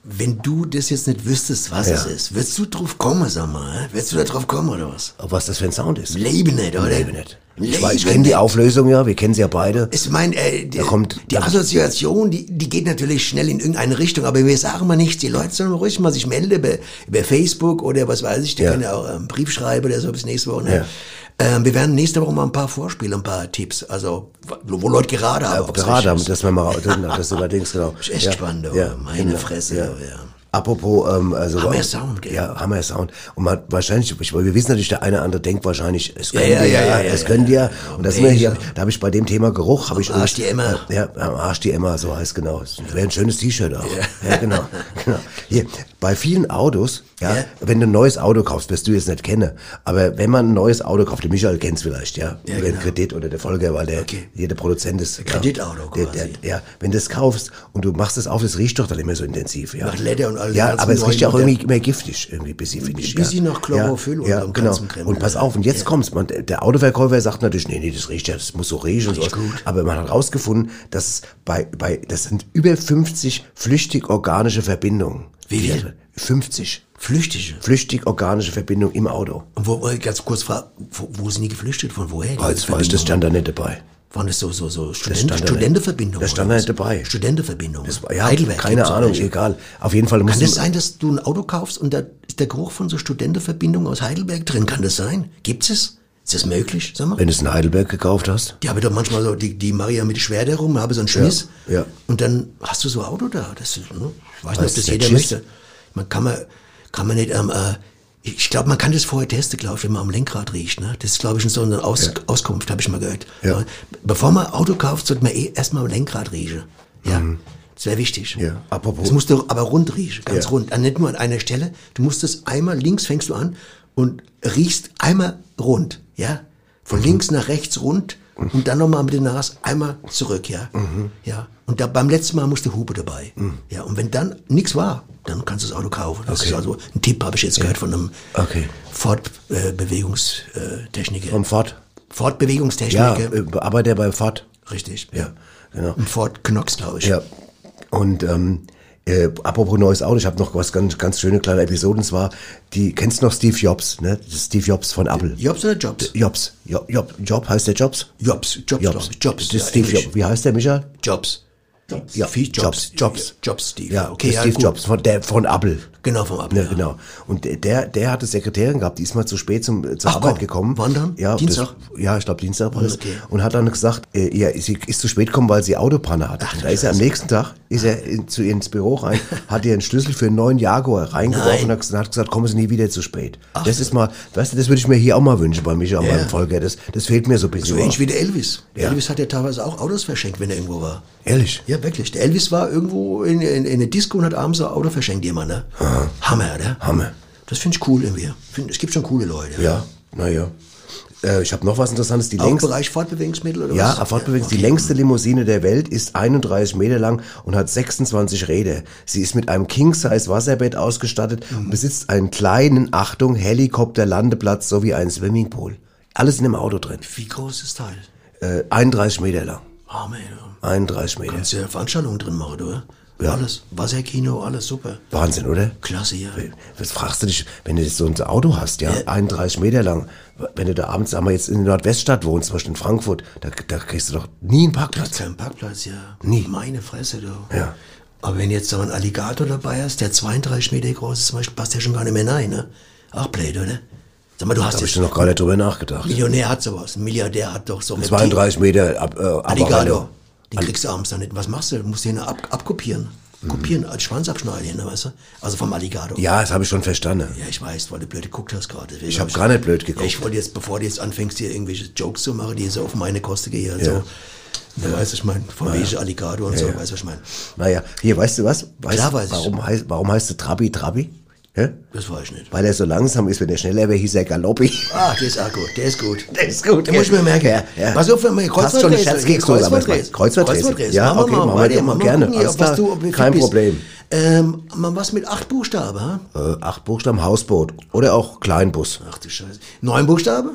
Wenn du das jetzt nicht wüsstest, was Ja. es ist, würdest du drauf kommen, sag mal? Würdest du da drauf kommen oder was? Was das für ein Sound ist? Leben nicht, oder? Leben nicht. Ich, weiß, ich kenne die. Auflösung ja, wir kennen sie ja beide. Ich meine, äh, die, Da kommt- die Assoziation, die, die geht natürlich schnell in irgendeine Richtung, aber wir sagen mal nichts. Die Leute sollen ruhig mal sich melden über, über Facebook oder was weiß ich, die Ja. können ja auch einen Brief schreiben oder so bis nächste Woche. Ne? Ja. Ähm, wir werden nächste Woche mal ein paar Vorspiele, ein paar Tipps, also wo, Leute gerade haben. ob's Gerade, ist. dass wir mal das überdenkst, genau. Ist echt ja. spannend, oh, ja. meine genau. Fresse. Ja. oh, Ja. Apropos, ähm, also Hammer Sound, gell? Ja, Hammer Sound. Und man wahrscheinlich, ich, wir wissen natürlich, der eine oder andere denkt wahrscheinlich, es können ja, wir, ja, ja, ja, ja, es ja, können ja. wir. Und das wir hier, Ja. da habe ich bei dem Thema Geruch, habe ich Arsch die Emma. Ja, am Arsch die Emma, so heißt genau. Das wäre ein schönes T-Shirt auch. Ja, genau, genau. Hier, bei vielen Autos, ja, Ja. wenn du ein neues Auto kaufst, wirst du jetzt nicht kennen, aber wenn man ein neues Auto kauft, der Michael kennt's vielleicht, ja, Ja, oder den genau. Kredit oder der Folger, weil der, Okay. jeder Produzent ist. ja, Kreditauto der, quasi. der, ja, wenn du es kaufst und du machst es auf, das riecht doch dann immer so intensiv, ja. Nach Leder und all Ja, aber es riecht ja auch irgendwie immer giftig, irgendwie bisschen, finde ich. bisschen ja. nach Chlorophyll ja, und ja, genau. Und pass auf, und jetzt kommt's, man, der Autoverkäufer sagt natürlich, nee, nee, das riecht ja, das muss so riechen und so. Riecht gut. Aber man hat rausgefunden, dass es bei, bei, das sind über 50 flüchtig organische Verbindungen. Wie viel? 50. Flüchtige. Flüchtig organische Verbindungen im Auto. Und wo, ganz kurz wo, wo sind die geflüchtet? Von woher? Oh, jetzt weiß ich, das stand da nicht dabei. Waren das so, so, so Student, da. Studentenverbindungen? Das stand da was? nicht dabei. Studentenverbindungen. Das war, ja, Heidelberg keine gibt's Ahnung, welche. egal. Auf jeden Fall muss Kann das sein, dass du ein Auto kaufst und da ist der Geruch von so Studentenverbindungen aus Heidelberg drin? Kann das sein? Gibt es? Ist das möglich? Sag mal. wenn du es in Heidelberg gekauft hast. Die haben doch manchmal so, die, die Maria mit Schwert herum, habe so einen Schmiss. ja. Und dann hast du so ein Auto da. Das, ist, ne? Ich weiß nicht, ob das jeder möchte. Man kann man, kann man nicht, ähm, äh, ich glaube, man kann das vorher testen, glaube ich, wenn man am Lenkrad riecht. Ne? Das ist, glaube ich, so eine Aus Auskunft, habe ich mal gehört. Ja. Bevor man ein Auto kauft, sollte man eh erstmal am Lenkrad riechen. Ja. Das wäre wichtig. Mhm. Ja, apropos- Das musst du aber rund riechen, ganz Ja. rund. Also nicht nur an einer Stelle. Du musst es einmal, links fängst du an und riechst einmal rund, ja. Von Mhm. links nach rechts rund und dann nochmal mit der Nase einmal zurück, ja. Mhm. Ja. Und da, beim letzten Mal musst du Hupe dabei. Ja. Und wenn dann nichts war, dann kannst du das Auto kaufen. Das Okay. ist also ein Tipp, habe ich jetzt gehört von einem Okay. Fortbewegungstechniker. Vom Ford. Ja, Fortbewegungstechniker. äh, arbeitet er bei Ford. Richtig. Ja, genau. Ein Ford Knox, glaube ich. Ja. Und ähm, äh, apropos neues Auto, ich habe noch was ganz ganz schöne kleine Episoden. Und zwar, die kennst du noch Steve Jobs, ne? Steve Jobs von Apple. Jobs oder Jobs? Jobs. Job, Job, Job heißt der Jobs? Jobs. Jobs. Jobs. Ist ja, Steve. Jobs. Wie heißt der, Michael? Jobs. Jobs. Ja, Viel Jobs. Jobs. Jobs, Steve. Ja, okay, ja, Steve gut. Jobs von der von Apple. Genau, vom Apple. Ne, ja. genau. Und der, der hatte Sekretärin gehabt, die ist mal zu spät zum, zur Ach, Arbeit komm. gekommen. Wann dann? Ja, Dienstag? Das, ja, ich glaube Dienstag war das. Okay. Und hat dann gesagt, äh, ja, sie ist zu spät gekommen, weil sie Autopanne hat. Ach, da ist er am nächsten Tag, ist er in, zu ihr ins Büro rein, hat ihr einen Schlüssel für einen neuen Jaguar reingeworfen Nein. und hat gesagt, kommen Sie nie wieder zu spät. das ist mal, weißt du, das würde ich mir hier auch mal wünschen bei Micha und Ja. beim Volker. Das, das fehlt mir so ein bisschen. So ähnlich wie der Elvis. Der Ja. Elvis hat ja teilweise auch Autos verschenkt, wenn er irgendwo war. Ehrlich? Ja, wirklich. Der Elvis war irgendwo in, in, in der Disco und hat abends ein Auto verschenkt, jemand, ne? Hammer, oder? Hammer. Das finde ich cool irgendwie. Find, es gibt schon coole Leute. Ja, naja. Äh, ich habe noch was Interessantes. Die Auch längste, Bereich Fortbewegungsmittel oder Ja, was? Fortbewegung. okay. Die längste Limousine der Welt ist 31 Meter lang und hat 26 Räder. Sie ist mit einem King-Size Wasserbett ausgestattet Mhm. und besitzt einen kleinen, Achtung, Helikopter-Landeplatz sowie einen Swimmingpool. Alles in dem Auto drin. Wie groß ist das Teil? Äh, 31 Meter lang. Ah, man, 31 Meter. kannst du ja Veranstaltungen drin machen, oder? Ja. Alles. Wasserkino, alles super. Wahnsinn, oder? Klasse, ja. Was fragst du dich, wenn du so ein Auto hast, ja, Ja. 31 Meter lang, wenn du da abends, sagen wir jetzt in der Nordweststadt wohnst, zum Beispiel in Frankfurt, da, da kriegst du doch nie einen Parkplatz. Kein Parkplatz, ja. Nie. Meine Fresse, du. Ja. Aber wenn jetzt so ein Alligator dabei ist, der 32 Meter groß ist, zum Beispiel, passt der schon gar nicht mehr rein, ne? Auch blöd, oder? Sag mal, du hast Da habe ich noch gar nicht drüber nachgedacht. Millionär hat sowas, ein Milliardär hat doch so Reptil- 32 Meter ab, äh, Alligator. Den kriegst du abends dann nicht. Was machst du? Du musst den ab, abkopieren. Kopieren, als Schwanz abschneiden, ne, weißt du? Also vom Alligator. Ja, das habe ich schon verstanden. Ja, ich weiß, weil du blöd geguckt hast gerade. Ich habe gar nicht blöd Ja, geguckt. ich wollte jetzt, bevor du jetzt anfängst, hier irgendwelche Jokes zu machen, die so auf meine Kosten gehen. Ja. So. Ja, weißt du, ich meine, von welche Alligator und so, weißt du, was ich meine. Naja, hier, weißt du was? Weißt, Klar weiß ich. warum, heißt, warum heißt du Trabi Trabi? Ja? Das weiß ich nicht. Weil er so langsam ist, wenn er schneller wäre, hieß er Galoppi. Ah, der ist auch gut, der ist gut. Der ist gut, Den muss ich mir merken. Ja, ja. Pass auf, wenn wir Passt schon, los, aber Kreuzworträtsel. Kreuzworträtsel. Kreuzworträtsel. Ja, okay, machen wir doch mal gerne. gucken, Alles klar. du, Kein. Problem. Ähm, mal was mit acht Buchstaben, ha? Äh, acht Buchstaben Hausboot oder auch Kleinbus. Ach du Scheiße. Neun Buchstaben?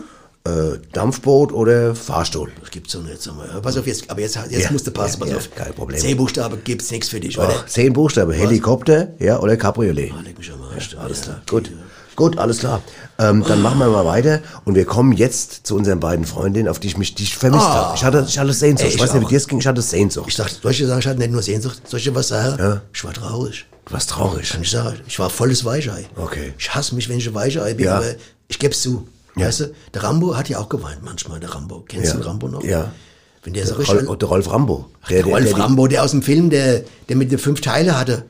Äh, Dampfboot oder Fahrstuhl. Das gibt's doch nicht, mal. Pass auf, jetzt, aber jetzt, jetzt Ja, musst du passen, ja, pass ja, auf. kein Problem. Zehn Buchstaben gibt's nichts für dich, oder? Ach, zehn Buchstaben. Helikopter, ja, oder Cabriolet. Ah, leg mich am Arsch. Alles klar. Gut. Gut, alles klar. Ähm, dann machen wir mal weiter und wir kommen jetzt zu unseren beiden Freundinnen, auf die ich mich die ich vermisst habe. Ich hatte, ich hatte Sehnsucht. Ey, ich ich weiß nicht, wie auch. dir es ging, ich hatte Sehnsucht. Ich dachte, dir sagen, ich hatte nicht nur Sehnsucht, dir was sagen? Ja. Ich war traurig. Du warst traurig. Kann ich sagen. Ich war volles Weichei. Okay. Ich hasse mich, wenn ich ein Weichei bin, Ja. aber ich geb's zu. Ja. Weißt du, der Rambo hat ja auch geweint manchmal, der Rambo. Kennst Ja. du Rambo noch? Ja. Wenn der so richtig... Rolf, der Rolf Rambo. Der, der, Rolf der, Rambo, der aus dem Film, der, der mit den fünf Teile hatte.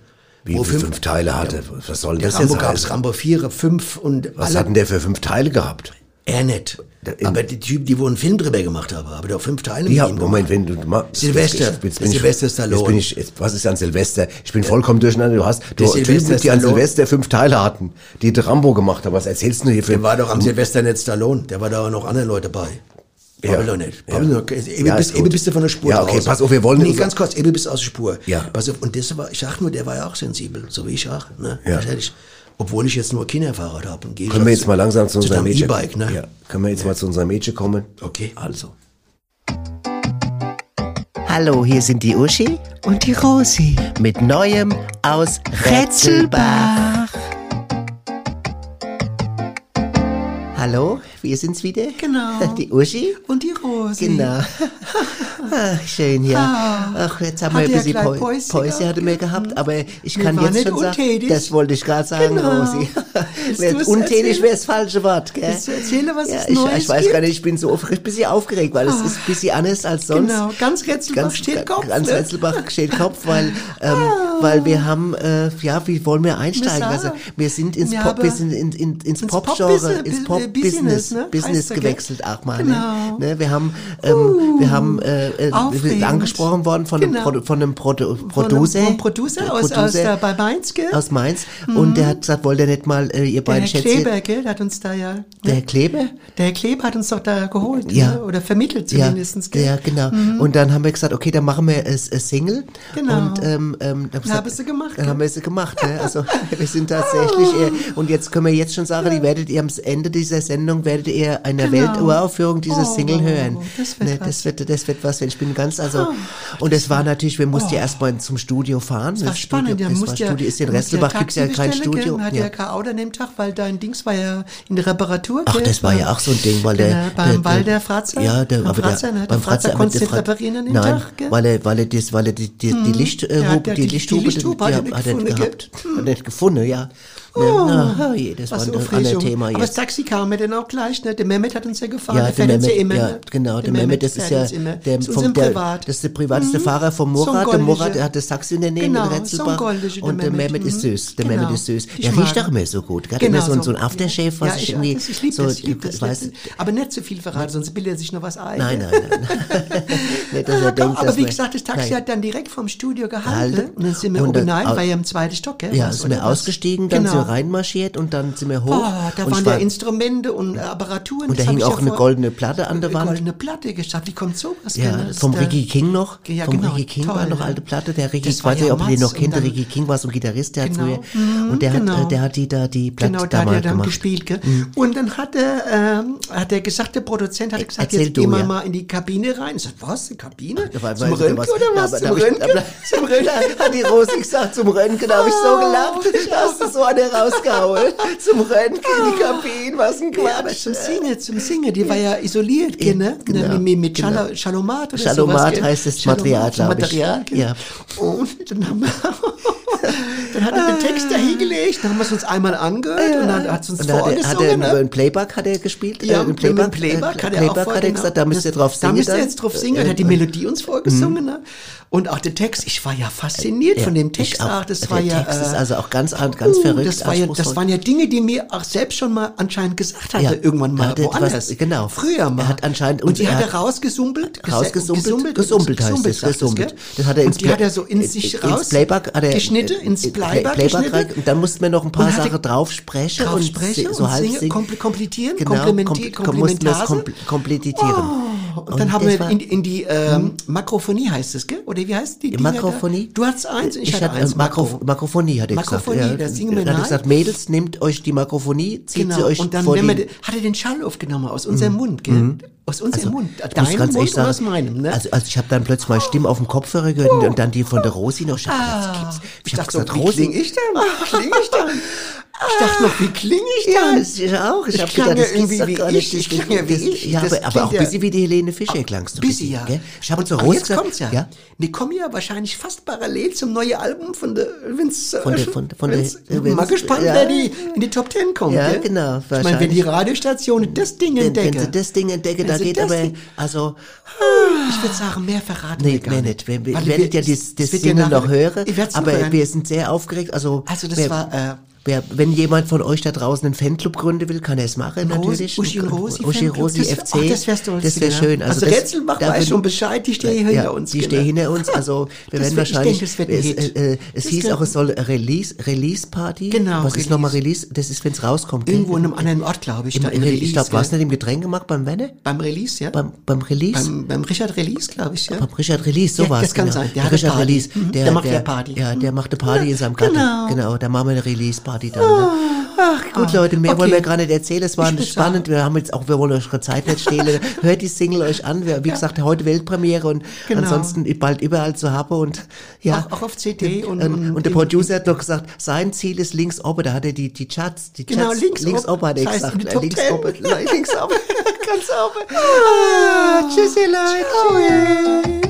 Wie Wo fünf, fünf Teile hatte. Was soll Der das Rambo jetzt gab's heißen? Rambo 4, 5 und Was hat denn der für fünf Teile gehabt? Er nicht. Aber die Typen, die wo einen Film drüber gemacht haben, aber der fünf Teile Ja, Moment, wenn du mal, Sylvester. Jetzt, jetzt bin ich, Sylvester Stallone. Jetzt bin ich, jetzt, was ist an Silvester? Ich bin vollkommen durcheinander. Du hast du Typen, die an. Silvester fünf Teile hatten, die Rambo gemacht haben. Was erzählst du hier für? Der war doch am Silvester nicht Stallone, der war da auch noch andere Leute bei. Ja. Babbel doch nicht. Ja. Babbel doch. Eben, Ja, bist, ist eben bist du von der Spur Ja, okay, draußen. pass auf, wir wollen- Nee, ganz kurz, eben bist du aus der Spur. Ja. Pass auf, und das war, ich sag nur, der war ja auch sensibel, so wie ich auch. Ne? Ja. Das hätte ich, obwohl ich jetzt nur Kinderfahrrad habe. Und gehe Können wir jetzt mal langsam zu unserem Mädchen? E-Bike, ne? Ja. Können wir jetzt mal zu unserem Mädchen kommen? Okay. Also. Hallo, hier sind die Uschi Und die Rosi. mit Neuem aus Rätselbach. Hallo, wir sind's wieder. Genau. Die Uschi. Und die Rosi. Genau. Ach, schön, ja. Ah. Ach, jetzt haben Hat wir ein bisschen Päu- Päuschen Päuschen hatte wir gehabt? aber ich Wir kann jetzt schon sagen, untätig. das wollte ich gerade sagen, Genau. Rosi. Untätig wäre das falsche Wort, gell? Willst du erzählen, was ja, es ich, Neues ich weiß gibt? gar nicht, ich bin so aufgeregt, bisschen aufgeregt, weil es ist ein bisschen anders als sonst. Genau, ganz Rätselbach steht Kopf, Ganz ne? Rätselbach steht Kopf, weil, ähm, weil wir haben, äh, ja, wie wollen wir einsteigen? Wir Also, sagen, wir sind ins wir Pop, wir sind in, in, ins ins Pop-Genre, ins Pop-Business, Business, ne? Business gewechselt auch mal. Genau. Ne? Ne? Wir haben, ähm, wir haben, äh, äh, wir sind Aufregend. angesprochen worden von einem, Genau. Produ von einem Von Producer. einem Producer aus, aus der, bei Mainz, gell? aus Mainz. Und der hat gesagt, wollt ihr nicht mal, äh, ihr der beiden Herr Schätzchen, Kleber, gell? Der hat uns da ja. der Herr Kleber? Der Herr Kleber hat uns doch da geholt, Ja. ne? oder vermittelt zumindest, ja, gell? ja, genau. Und dann haben wir gesagt, okay, dann machen wir es es Single. Genau. Und ähm, ähm, dann Dann haben wir sie gemacht, Dann haben wir sie gemacht. Ne? Also wir sind tatsächlich. Äh, und jetzt können wir jetzt schon sagen, die werdet ihr am Ende dieser Sendung werdet ihr eine Genau. Welturaufführung dieses Oh, Single hören. das wird ne, was. das wird das wird was. Ich bin ganz also. und es war natürlich, wir mussten ja erstmal zum Studio fahren. Das war spannend, ja, das war ja, Studio ist in ja Restelbach gibt's ja Taxi kein Studio. Gell? Hat Ja. ja Auto an dem Tag, weil dein Dings war ja in der Reparatur. Ach, das war ja auch so ein Ding, weil der, Genau, beim der, Walder Fratzer? Ja, der, Beim aber Fratzer, ne? der, beim Fratzer Fratzer, konntest du reparieren an dem Tag, gell? weil er, weil er das, weil er die, die, die Licht, äh, Der hat Hupe- ja die, Lichthupe hat er gefunden, gehabt. Ja. Oh, na, je, das war Was ein anderes. Thema Aber das jetzt. Taxi kam mir dann auch gleich, ne? Der Mehmet hat uns ja gefahren, Ja, der der fährt uns ja Mehmet, immer, ja, ne? genau, der Mehmet, das ist ja der, vom, der, Privat. das ist der privateste Fahrer vom So ein Murat. der goldiger. Murat, der hat das Taxi in der Nähe Genau, in so Retzelbach. goldiger, der und der Mehmet, Mehmet ist mhm. süß, der Genau. Mehmet ist süß. Der riecht auch immer so gut, gell? Genau, immer so, so. so ein Aftershave, was ich irgendwie ich liebe so, das, ich aber nicht zu viel verraten, sonst bildet er sich noch was ein. Nein, nein, nein. Nicht, dass er Ah, denkt, aber wie gesagt, das Taxi Nein. hat dann direkt vom Studio gehalten. Gehalten. Und dann sind wir oben au- war ja im zweiten Stock, gell? Ja, sind wir ausgestiegen, dann genau. sind wir reinmarschiert und dann sind wir hoch. Oh, da und waren ja Instrumente und Apparaturen. Und da hing auch ja eine goldene Platte an der Eine Wand. goldene Platte gesagt. Wie kommt sowas? Ja? Das vom Ricky King noch. Ja, vom genau, Ricky King toll, war noch ne? alte Platte. Der Ricky, ich weiß nicht, ob ihr den noch kennt. Der Ricky King war so ein Gitarrist, der hat Genau. früher. Mhm, Und der hat, genau. äh, der hat die da, die Platte Genau, da hat er gemacht. Mhm. gespielt. Gell? Und dann hat er, ähm, hat der gesagt, der Produzent hat gesagt, Erzähl jetzt du, gehen wir ja. mal in die Kabine rein. Ich sag, was, eine Kabine? Zum Röntgen was- oder was? da Zum Röntgen? Zum Röntgen hat die Rosi gesagt, zum Röntgen, da habe ich so gelacht. Da hast du so eine rausgehauen. Zum Röntgen, die Kabine, was ein Ja, aber Quatsch. zum Singen, zum Singen, die war ja isoliert, gell, ne? genau, mit mit genau. Schalo- Schalomat oder Schalomat sowas. heißt das Material, glaub ich. Material? Ja. Und dann haben wir, dann hat er den Text da hingelegt. Dann haben wir es uns einmal angehört und dann hat es uns Und da hat er, vorgesungen. ne? einen Playback hat er gespielt? Ja, äh, einen mit dem Playback, äh, hat er auch Playback hat er gesagt, da müsst ihr drauf Da singen. müsst ihr jetzt drauf singen. Äh, Er hat die Melodie uns vorgesungen. Ne? Und auch der Text, ich war ja fasziniert ja, von dem Text. auch. Ach, das war ja. Text ist äh, also auch ganz, ganz verrückt. Das, war ja, das waren ja Dinge, die mir auch selbst schon mal anscheinend gesagt hatte, Ja, irgendwann mal er woanders. was- genau. Früher mal. Er hat anscheinend- und und die hat er rausgesumpelt. Rausgesumpelt? Gesumpelt heißt es, sagt gesumpelt. gell? Das hat er ins und die hat er so in sich ins raus Playback hat er- geschnitten, ins äh, Playback, Playback geschnitten. rein. Und dann mussten wir noch ein paar Und Sachen drauf sprechen drauf und sprechen so und halb singen, singen. kompl- komplettieren, genau, komplementier- kom- mussten wir es Komplementase. kompl- komplettieren. Oh, und, dann haben das wir in, die ähm, Makrophonie heißt es, gell? Oder wie heißt die? Dinger da? Makrophonie? Du hattest eins und ich, hatte hatte eins. äh, Makro Makrophonie, hat er Makrophonie, gesagt. das singen wir Dann hat gesagt, Mädels, nehmt euch die Makrophonie, zieht sie Genau. euch Und dann vor wir, hat er den Schall aufgenommen aus unserem Mund, gell? Aus unserem Mund. ich muss Deinem ganz Mund ehrlich und aus sagen, meinem, ne? Also, also ich habe dann plötzlich meine Stimme auf dem Kopfhörer gehört und, und dann die von der Rosi noch. Ich hab gedacht, das gibt's- ich hab dachte so, gesagt, wie Rosi, klinge ich denn? Wie klinge ich denn? Ich dachte noch, wie klinge ich Ja, das ist auch. Ich, Ich hab klang gedacht, ja das irgendwie wie gar ich. nicht. Ich klang ja wie ich. Ja, aber, aber auch ja- ein bisschen wie die Helene Fischer klangst du. Bisschen, ja. Gell? Ich habe zur aber Rosi jetzt gesagt, kommt's ja. ja. Wir kommen ja wahrscheinlich fast parallel zum neuen Album von der, wenn's, äh, Von der- von- von der- wenn's, äh, mal gespannt, ja. wer die in die Top Ten kommt, Ja, gell? genau, Ich meine, wenn die Radiostationen das Ding Wenn, wenn entdecken. sie das Ding entdecken, da geht aber, Ding- also, Ich würde sagen, mehr verraten nee, wir gar nicht. Wir, wir Weil werdet ja das, ja nachher- noch hören, aber wir sind sehr aufgeregt. Also, Also das war, äh, wer, wenn jemand von euch da draußen einen Fanclub gründen will, kann er es machen, Rosi- natürlich. Uschi Rosi Uschi Rosi wär- FC. ach, das wäre lustig, schön. Also, Also das, Rätselbach da weiß schon Bescheid, die stehen hinter ja, uns, Die genau. stehen hinter uns. Also, wir Das werden wird- ich wahrscheinlich, denke, das wird es, äh, äh, es Das hieß auch, es soll Release, Release Party. Genau, Was ist Release. nochmal Release? Das ist, wenn es rauskommt. Irgendwo in einem anderen Ort, glaube ich. Im, da Re- Release, ich glaube, war es nicht im Getränkemarkt beim Wenne? Beim Release, ja? Beim, beim Release? beim, beim Richard Release, glaube ich, ja? Beim Richard Release, so Ja, war's das kann genau. sein. Der Richard Party. Release, Mhm. der, macht ja Party. Ja, der macht eine Party in seinem Garten. Genau. Genau, da machen wir eine Release-Party dann. Ne? Ach, gut, Leute, mehr okay. wollen wir gar nicht erzählen. Es war spannend. Wir haben jetzt auch, wir wollen euch eure Zeit nicht stehlen. Hört die Single euch an. Wie gesagt, heute Weltpremiere und Genau. ansonsten bald überall zu haben und, ja. Auch- auch auf CD und- und, und und der Producer hat noch gesagt, sein Ziel ist links oben. Da hat er die, die Charts, die Genau, Charts, links links oben. hat er Das heißt, gesagt. Top links 10. oben, links oben, ganz oben. Ah, tschüssi, Leute.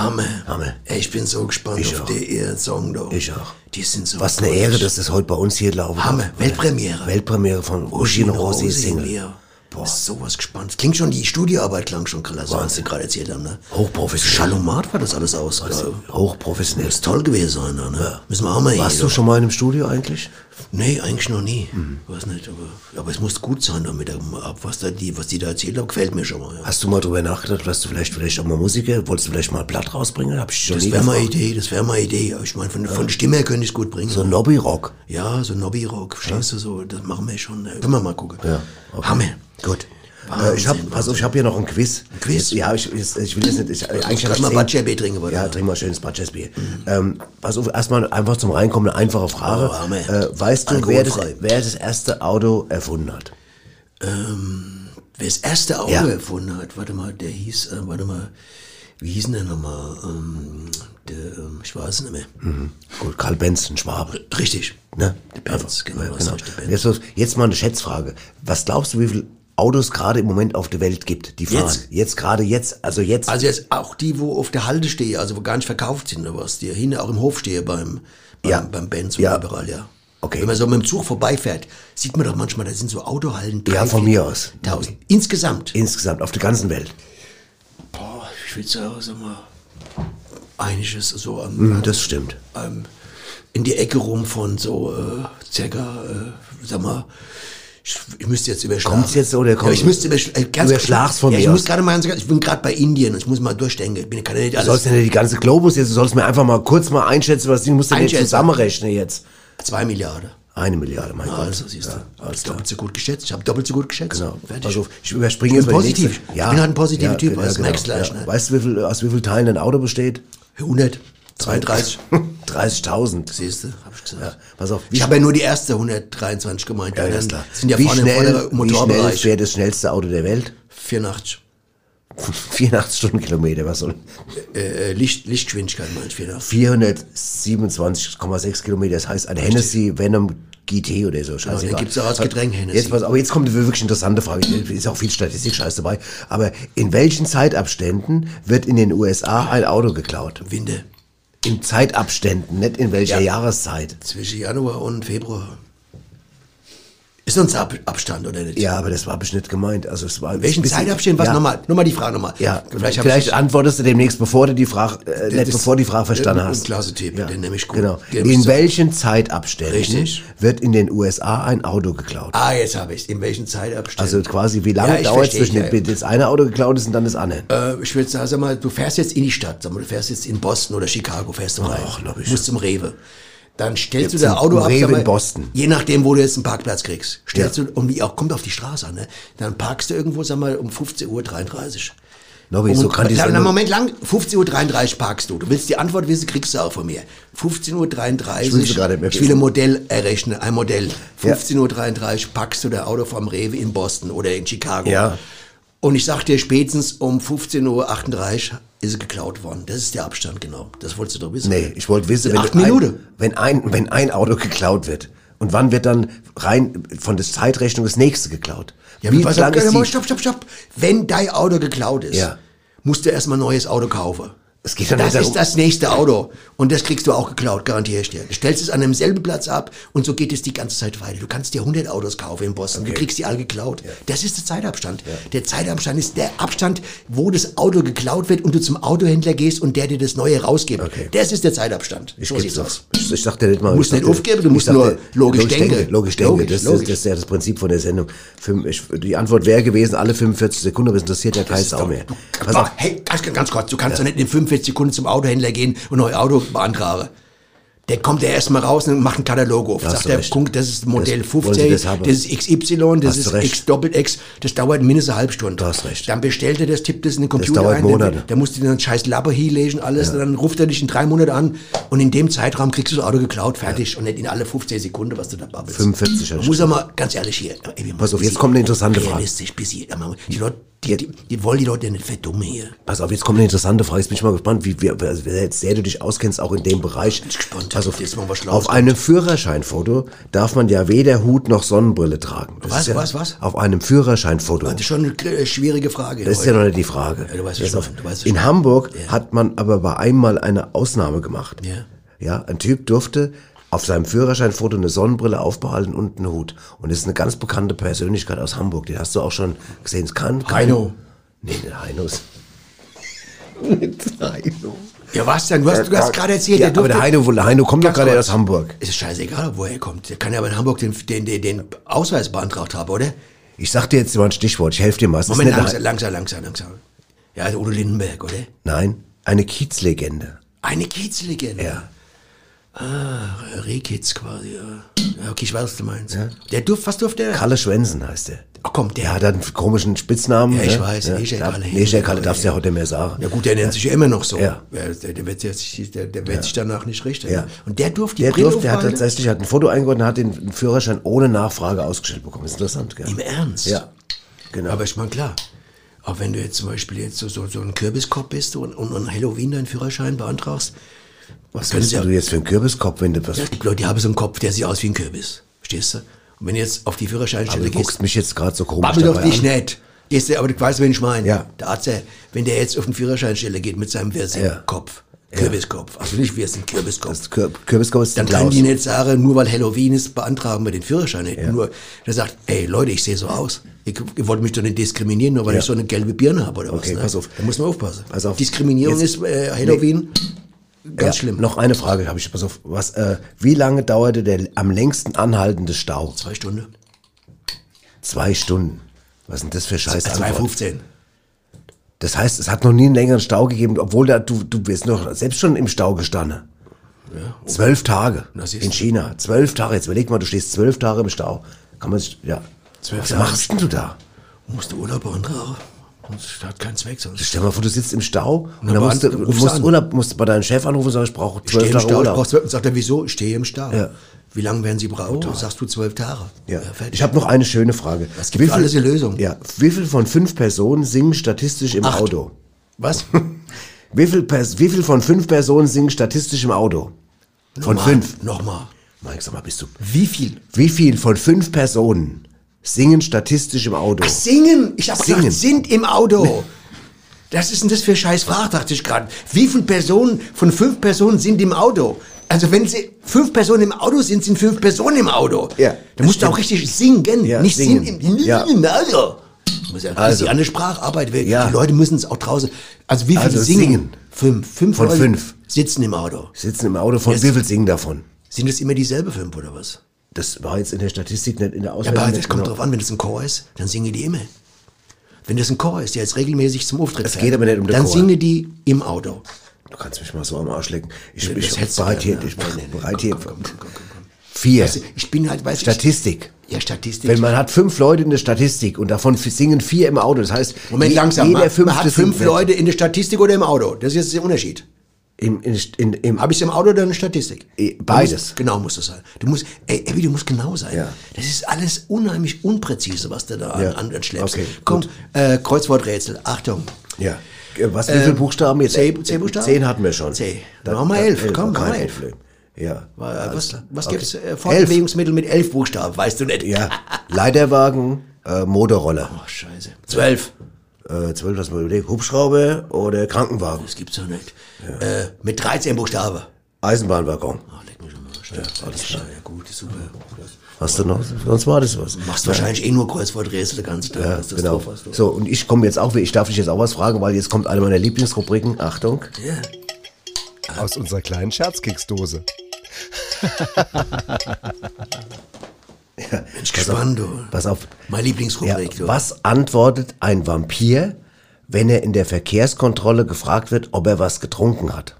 Hammer. Hammer. Ey, ich bin so gespannt Ich auf auch. den ihren Song da. Ich auch. Die sind so Was eine. Ehre, dass das heute bei uns hier laufen Hammer. Weltpremiere. Weltpremiere von Uschi und Rosi Single. Ja. Boah. Ist sowas gespannt. Klingt schon, die Studioarbeit klang schon klasse, was sie gerade erzählt haben, ne? Hochprofessionell. Schalomat war das alles aus. Also, Hochprofessionell. muss toll gewesen sein, ne? Müssen wir auch mal Warst hier, du schon mal in einem Studio eigentlich? Nee, eigentlich noch nie. Mhm. Weiß nicht, aber, aber es muss gut sein, damit er, ab, was, da die, was die da erzählt haben, gefällt mir schon mal. Ja. Hast du mal drüber nachgedacht, dass du vielleicht, vielleicht auch mal Musiker, wolltest du vielleicht mal ein Blatt rausbringen? Hab ich Das wäre mal. Idee, das wäre mal eine Idee. Ich meine, von, von der Stimme her könnte ich es gut bringen. So Nobby-Rock. Ja, so Nobby-Rock, verstehst du so? Das machen wir schon. äh, Können wir mal gucken. Ja, okay. Hammer. Gut. Äh, ich hab, Wahnsinn, pass auf, ich habe hier noch ein Quiz. Ein Quiz? Ja, ich, ich, ich will jetzt nicht, ich, eigentlich ich mal zehn- Badgerbier trinken, oder? Ja, trink mal schönes Badgersbier. Ähm, pass auf, erstmal einfach zum Reinkommen eine einfache Frage. Oh, äh, weißt du, wer das, wer das erste Auto erfunden hat? Wer das erste Auto Ja. erfunden hat, warte mal, der hieß, äh, warte mal, wie hieß denn der nochmal? Ähm, der, ähm, ich weiß es nicht mehr. Gut, Karl Benz, ein Schwabe. Richtig. Ne? Der Benz, Einfach. genau, Ja, der Benz. Jetzt, jetzt mal eine Schätzfrage. Was glaubst du, wie viele Autos gerade im Moment auf der Welt gibt, die fahren? Jetzt? Jetzt gerade jetzt, also jetzt. Also jetzt auch die, wo auf der Halde stehen, also wo gar nicht verkauft sind oder was, die hinten auch im Hof stehen beim, beim, Ja. beim Benz und Ja. überall, ja. Okay. Wenn man so mit dem Zug vorbeifährt, sieht man doch manchmal, da sind so Autohallen. Ja, drei, von vier, mir aus. Tausend. Insgesamt. insgesamt auf der ganzen Welt. Boah, ich würde sagen, sag mal, einiges so am, Mhm, das stimmt. ähm, in die Ecke rum von so äh, circa, äh, sag mal, ich, ich müsste jetzt überschlagen. Kommt's jetzt oder kommt- ja, Ich müsste übersch äh, ganz Überschlag's von ja, mir Ich muss aus. gerade mal ich bin gerade bei Indien, ich muss mal durchdenken. Ich bin, kann ja nicht Du alles. sollst ja nicht die ganze Globus jetzt, du sollst mir einfach mal kurz mal einschätzen, was du musst ja nicht Einschätzen. zusammenrechnen jetzt. Zwei Milliarden. Eine Milliarde, mein Gott. Also, siehst du, Ja, klar. doppelt so gut geschätzt. Ich habe doppelt so gut geschätzt. Genau. Fertig. Also ich überspringe Ich jetzt positiv. Ich bin halt ein positiver Typ, ja, das genau, merkst du gleich, ja. ne? Weißt du, wie viel, aus wie vielen Teilen ein Auto besteht? 100, 32. 30.000. Siehst du, hab ich gesagt. Ja, pass auf. Ich habe ja nur die erste 123 gemeint. Ja, ja, klar. sind ja wie vorne schnell, im wie schnell fährt das schnellste Auto der Welt? 84. 84 Stundenkilometer, was soll? Äh, äh, Licht, Lichtgeschwindigkeit meinst du, 84. 427,6 Kilometer, das heißt ein Hennessy Venom GT oder so. Scheißegal. den gibt's auch als Getränk, Hennessy. Jetzt pass, aber jetzt kommt eine wirklich interessante Frage. Ist auch viel Statistik-Scheiß dabei. Aber in welchen Zeitabständen wird in den USA ein Auto geklaut? Winter. In Zeitabständen, nicht in welcher Ja. Jahreszeit. Zwischen Januar und Februar. Ist uns Ab Abstand, oder nicht? Ja, aber das war bestimmt nicht gemeint. Also es war Welchen Zeitabstand? Was ja. nochmal? Nochmal die Frage nochmal. Ja, vielleicht, vielleicht, antwortest du demnächst, bevor du die Frage, äh, nicht das- bevor die Frage verstanden hast. klasse Tipp, den nehme ich gut. Genau. In welchen Zeitabständen Richtig. wird in den USA ein Auto geklaut? Ah, jetzt habe ich In welchen Zeitabständen? Also quasi, wie lange Ja, dauert es zwischen ja. dem, das eine Auto geklaut ist und dann das andere? Äh, ich würde sagen, sag mal, du fährst jetzt in die Stadt, sag mal, du fährst jetzt in Boston oder Chicago, fährst du rein, glaub ich. musst zum Rewe. Dann stellst Jetzt du dein Auto ab, Rewe in Boston. je nachdem, wo du jetzt einen Parkplatz kriegst. Stellst Ja. du, und wie auch, kommt auf die Straße an, ne? Dann parkst du irgendwo, sag mal, um 15.33 Uhr. Nobby, so kann die Sendung- Moment lang, 15.33 Uhr parkst du. Du willst die Antwort wissen, kriegst du auch von mir. 15.33 Ich will Uhr, gerade mehr ich will ein wissen. Modell errechnen, ein Modell. Ja. 15.33 Uhr packst du dein Auto vom Rewe in Boston oder in Chicago. Ja. Und ich sag dir, spätestens um 15.38 Uhr ist es geklaut worden. Das ist der Abstand, genau. Das wolltest du doch wissen. Nee, ich wollte wissen, wenn, Acht Minuten. wenn, ein, wenn ein Auto geklaut wird und wann wird dann rein von der Zeitrechnung das nächste geklaut? Ja, Wie wie pass lang auf, ist die, stopp, stopp, stopp. Wenn dein Auto geklaut ist, Ja. musst du erstmal ein neues Auto kaufen. Es geht doch das ist das nächste Auto. Und das kriegst du auch geklaut, garantiere ich dir. Du stellst es an demselben Platz ab und so geht es die ganze Zeit weiter. Du kannst dir 100 Autos kaufen in Boston. Du kriegst die alle geklaut. Das ist der Zeitabstand. Der Zeitabstand ist der Abstand, wo das Auto geklaut wird und du zum Autohändler gehst und der dir das Neue rausgibt. Okay. Das ist der Zeitabstand. Ich, so sieht's aus. Ich, ich dachte nicht mal. Du musst ich nicht aufgeben, du musst nur logisch denken. Logisch denken. Das, logisch. Ist, das ist ja das Prinzip von der Sendung. Ich, die Antwort wäre gewesen, alle 45 Sekunden, aber es interessiert ja kein Sau mehr. Pass auf. hey, ganz, ganz kurz, du kannst doch nicht in 45 Sekunden zum Autohändler gehen und neues Auto beantragen. Der kommt ja erstmal raus und macht einen Katalog auf. Sagt du der. Modell, das ist Modell Das- wollen Sie 15, das das ist XY, das ist du. X Doppel X. Das dauert mindestens eine halbe Stunde. Du hast recht. Dann bestellt er das, tippt das in den Computer dauert ein. Monate. Der, der muss dir dann scheiß Laber hinlegen, alles. Und dann ruft er dich in drei Monaten an und in dem Zeitraum kriegst du das Auto geklaut, fertig. Und nicht in alle 15 Sekunden, was du da babbelst. 45 Man muss aber ganz ehrlich hier. Ey, Pass auf, jetzt kommt eine interessante Frage. Realistisch, bis hier. Die Leute, die, die, die wollen die Leute ja nicht verdummen hier. Pass auf, jetzt kommt eine interessante Frage. Jetzt bin ich mal gespannt, wie, wie also, sehr du dich auskennst, auch in dem Bereich. Bin ich gespannt. Pass auf, Jetzt mal was auf einem Führerscheinfoto darf man ja weder Hut noch Sonnenbrille tragen. Das Was, ja, was, was? Auf einem Führerscheinfoto. Das ist schon eine äh, schwierige Frage. Das ist ja noch nicht die Frage. Ja, du weißt schon, auf, du weißt in schon. Hamburg Ja. hat man aber bei einmal eine Ausnahme gemacht. Ja. Ja, ein Typ durfte auf seinem Führerscheinfoto eine Sonnenbrille aufbehalten und einen Hut. Und das ist eine ganz bekannte Persönlichkeit aus Hamburg. Den hast du auch schon gesehen. Es kann, kann Heino. Nee, nicht Heino. ist- Nicht Heino. Ja, was denn? Du hast, du hast gerade erzählt, Ja, der aber der Heino, der Heino kommt doch gerade aus Hamburg. Es ist scheißegal, woher er kommt. Der kann ja aber in Hamburg den, den, den, den Ausweis beantragt haben, oder? Ich sag dir jetzt mal ein Stichwort, ich helfe dir mal. Es Moment, langsam, langsam, langsam, langsam. Ja, also Udo Lindenberg, oder? Nein, eine Kiezlegende. Eine Kiezlegende. Ja. Ah, Rehkitz quasi, ja. ja. Okay, ich weiß, was du meinst. Der durft, was durfte der? Kalle Schwensen heißt der. Ach komm, der. Der hat einen komischen Spitznamen. Ja, ich ne? weiß, Escher Darf- Kalle. Escher Kalle darfst du ja heute mehr sagen. Ja gut, der nennt sich ja immer noch so. Ja. Der, der, wird, sich, der, der wird sich danach nicht richten. Ja. Und der durfte die Der Brille durfte, der hat tatsächlich hat ein Foto eingeordnet und hat den Führerschein ohne Nachfrage ausgestellt bekommen. Ist interessant, gell? Im Ernst? Ja. Genau. Aber ich meine, klar, auch wenn du jetzt zum Beispiel jetzt so, so, so ein Kürbiskopf bist und, und an Halloween deinen Führerschein beantragst, was bist ja- du jetzt für ein Kürbiskopf, wenn du was... ja, gibt Leute, die haben so einen Kopf, der sieht aus wie ein Kürbis. Verstehst du? Und wenn du jetzt auf die Führerscheinstelle du gehst, guckst mich jetzt gerade so komisch babbel doch dich an. nicht. Gehst du, aber du weißt, wen ich meine. Ja. Der Arzt, wenn der jetzt auf den Führerscheinstelle geht mit seinem Ja. Versinkopf, Kürbiskopf, also nicht wie es ein Kürbiskopf. Das Kür Kürbiskopf ist Dann kann die nicht sagen, nur weil Halloween ist, beantragen wir den Führerschein nicht. Nur, der sagt, ey Leute, ich sehe so aus. Ihr, ihr wollt mich doch nicht diskriminieren, nur weil Ja. ich so eine gelbe Birne habe oder was. Okay, ne? pass auf. Da muss man aufpassen. Pass auf. Diskriminierung Jetzt- ist äh, Halloween ganz ja, schlimm. Noch eine Frage habe ich. Pass auf. Was, äh, wie lange dauerte der am längsten anhaltende Stau? Zwei Stunden. Zwei Stunden. Was ist denn das für scheiß Antwort? 2,15. Das heißt, es hat noch nie einen längeren Stau gegeben, obwohl da, du, du bist noch selbst schon im Stau gestanden. Zwölf Tage Na, siehst in du. China. Zwölf Tage. Jetzt überleg mal, du stehst zwölf Tage im Stau. Kann man sich, ja. Zwölf Was Tage. machst denn du da? Musst du Urlaub beantragen. Das hat keinen Zweck sonst. Stell dir mal vor, du sitzt im Stau und Na, dann musst du, musst. Urlaub, musst bei deinem Chef anrufen und sagen, ich brauche Ich stehe zwölf im Tage Stau, ich Urlaub. brauch zwölf, sagt er, wieso? Ich stehe im Stau. Ja. Wie lange werden Sie brauchen? Sagst du zwölf Tage. Ja. Ich habe noch eine schöne Frage. Es gibt für alles eine Lösung. Ja. Wie viel von fünf Personen singen statistisch im Acht. Auto? Was? Wie viel, wie viel von fünf Personen singen statistisch im Auto? Von Nochmal, fünf. Nochmal. Mike, sag mal, bist du. Wie viel? Wie viel von fünf Personen singen statistisch im Auto? Ach, singen! Ich hab Singen. gesagt, sind im Auto. Das ist denn das für scheiß Frage, dachte ich gerade. Wie viele Personen von fünf Personen sind im Auto? Also wenn sie fünf Personen im Auto sind, sind fünf Personen im Auto. Ja, Da musst du auch richtig singen, Ja, nicht singen. singen im, Ja. im Auto. Muss ja, Also. also. eine Spracharbeit. weil Ja. Die Leute müssen es auch draußen. Also wie viele Also singen? singen. Fünf. Fünf Von Leute fünf. sitzen im Auto. Sitzen im Auto von Jetzt- wie viel singen davon? Sind das immer dieselbe fünf oder was? Das war jetzt in der Statistik nicht in der Ja, Auswertung. aber das kommt genau. drauf an, wenn das ein Chor ist, dann singen die immer. Wenn das ein Chor ist, der jetzt regelmäßig zum Auftritt Es fährt, geht aber nicht um den dann Chor. singen die im Auto. Du kannst mich mal so am Arsch lecken. Ich, Das ich du bereit hier, ich ja. Bereit hier. Vier. Ich bin halt, weißt du, Statistik. Ich, ja, Statistik. Wenn man hat fünf Leute in der Statistik und davon singen vier im Auto, das heißt, Moment, je- langsam. jeder Man, fünfte man hat fünf Leute in der Statistik oder im Auto. Das ist jetzt der Unterschied. Im, in, in, im, Habe ich es im Auto oder in der Statistik? Du beides. Musst, genau muss das sein. Du musst, ey, Evi, du musst genau sein. Ja. Das ist alles unheimlich unpräzise, was du da Ja. an, an schleppst. Okay, Komm, gut. äh, Kreuzworträtsel. Achtung. ja. Äh, Was, wie viele Buchstaben jetzt? C- C Buchstaben? Zehn hatten wir schon. C. Dann Machen wir elf. Komm, kein machen wir elf. Ja. Äh, was was Okay. gibt's? Äh, Fortbewegungsmittel mit elf Buchstaben, weißt du nicht? Ja. Leiterwagen, äh, Motorroller. Oh, scheiße. Zwölf. Äh, zwölf, lass mal überlegen. Hubschrauber oder Krankenwagen. Das gibt's doch nicht. Äh, mit 13 Buchstaben. Eisenbahnwaggon. Oh, leck mich am Arsch. Ja, alles klar. Ja, gut, super. Hast du noch? Sonst war das was. Du machst wahrscheinlich eh nur Kreuzworträtsel den ganzen Tag. Ja, genau. drauf du. So, und ich komme jetzt auch, ich darf dich jetzt auch was fragen, weil jetzt kommt eine meiner Lieblingsrubriken. Achtung. Aus unserer kleinen Scherzkeksdose. Mensch, gespannt, du. Pass auf. Meine Ja, Lieblingsrubrik, du. was antwortet ein Vampir, wenn er in der Verkehrskontrolle gefragt wird, ob er was getrunken hat?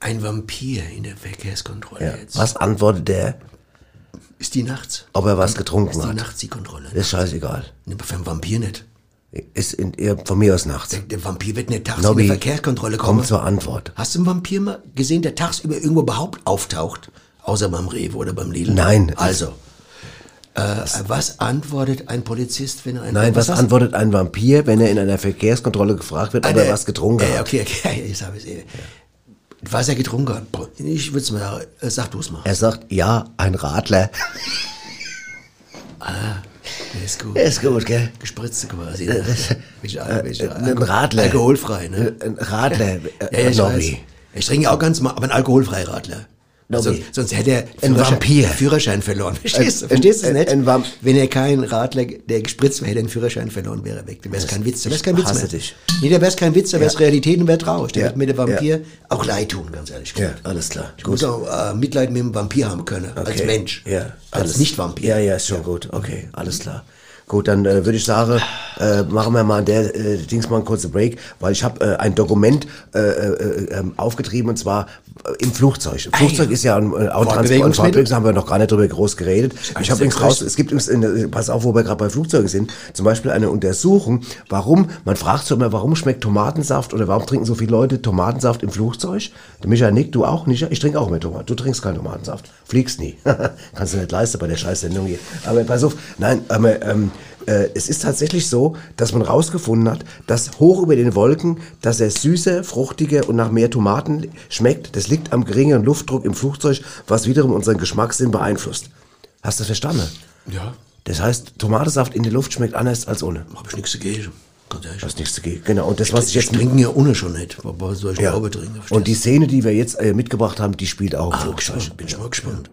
Ein Vampir in der Verkehrskontrolle Ja. jetzt. Was antwortet er, Ist die nachts? ob er was getrunken Ist die hat? nachts die Kontrolle? Ist scheißegal. Ne, Für einen Vampir nicht. Ist in, ja, von mir aus nachts. Der, der Vampir wird nicht tags Nobby, in die Verkehrskontrolle kommen. Komm zur Antwort. Hast du einen Vampir mal gesehen, der tagsüber irgendwo überhaupt auftaucht? Außer beim Rewe oder beim Lidl? Nein. Also, äh, was antwortet ein Polizist, wenn er ein Nein, was, hast- antwortet ein Vampir, wenn er in einer Verkehrskontrolle gefragt wird, ob Eine- er was getrunken äh, hat? Okay, okay, jetzt habe ich es. Was er getrunken hat. Ich würde es mal sagen, äh, sag du es mal. Er sagt, ja, ein Radler. Der ist gut. Ist gut, gell? Gespritzte quasi. Ne? Welche- welche- äh, ein Radler. Alkoholfrei, ne? Ein Radler. Ja, Äh, ja, ich. Ich trinke auch ganz mal, aber ein alkoholfreier Radler. Also, Nobby. sonst hätte er Ein Führerschein- Vampir. Führerschein verloren. Verstehst du? Verstehst du es nicht? ein Vamp- Wenn er kein Radler, der gespritzt wäre, hätte er den Führerschein verloren, wäre er weg. Dann wäre es kein Witz. Dann wäre es kein Witz mehr. dich. Nee, dann wäre es kein Witz, dann wäre es Realität und wäre traurig. Der Ja. wird mir der Vampir Ja. auch leid tun, ganz ehrlich Ja, gesagt. alles klar. Ich muss auch äh, Mitleid mit dem Vampir haben können, als Okay. Mensch. Ja, als Nicht-Vampir. Ja, ja, ist schon gut. Okay, alles klar. Gut, dann äh, würde ich sagen, äh, machen wir mal an der äh, Dings mal einen kurzen Break, weil ich habe äh, ein Dokument äh, äh, ähm, aufgetrieben und zwar äh, im Flugzeug. Im Flugzeug ist ja ein äh, Autotransport? Fortbewegungsmittel, haben wir noch gar nicht drüber groß geredet. Ich habe übrigens raus, es gibt übrigens, in, pass auf, wo wir gerade bei Flugzeugen sind, zum Beispiel eine Untersuchung, warum, man fragt sich immer, warum schmeckt Tomatensaft oder warum trinken so viele Leute Tomatensaft im Flugzeug? Der Michael Nick, du auch nicht? Ich trinke auch immer Tomaten. Du trinkst keinen Tomatensaft. Fliegst nie. Kannst du nicht leisten bei der Scheißsendung hier. Aber pass auf, nein, aber ähm, äh, es ist tatsächlich so, dass man rausgefunden hat, dass hoch über den Wolken, dass er süßer, fruchtiger und nach mehr Tomaten schmeckt. Das liegt am geringeren Luftdruck im Flugzeug, was wiederum unseren Geschmackssinn beeinflusst. Hast du das verstanden? Ja. Das heißt, Tomatensaft in der Luft schmeckt anders als ohne. Habe ich nichts dagegen. Das ist nichts dagegen. Genau. Und das, was ich Ich jetzt trinke ja ohne schon nicht. Aber soll ich ja. trinken? verstehst Und die Szene, die wir jetzt äh, mitgebracht haben, die spielt auch Ah, gespannt. Bin ich mal gespannt.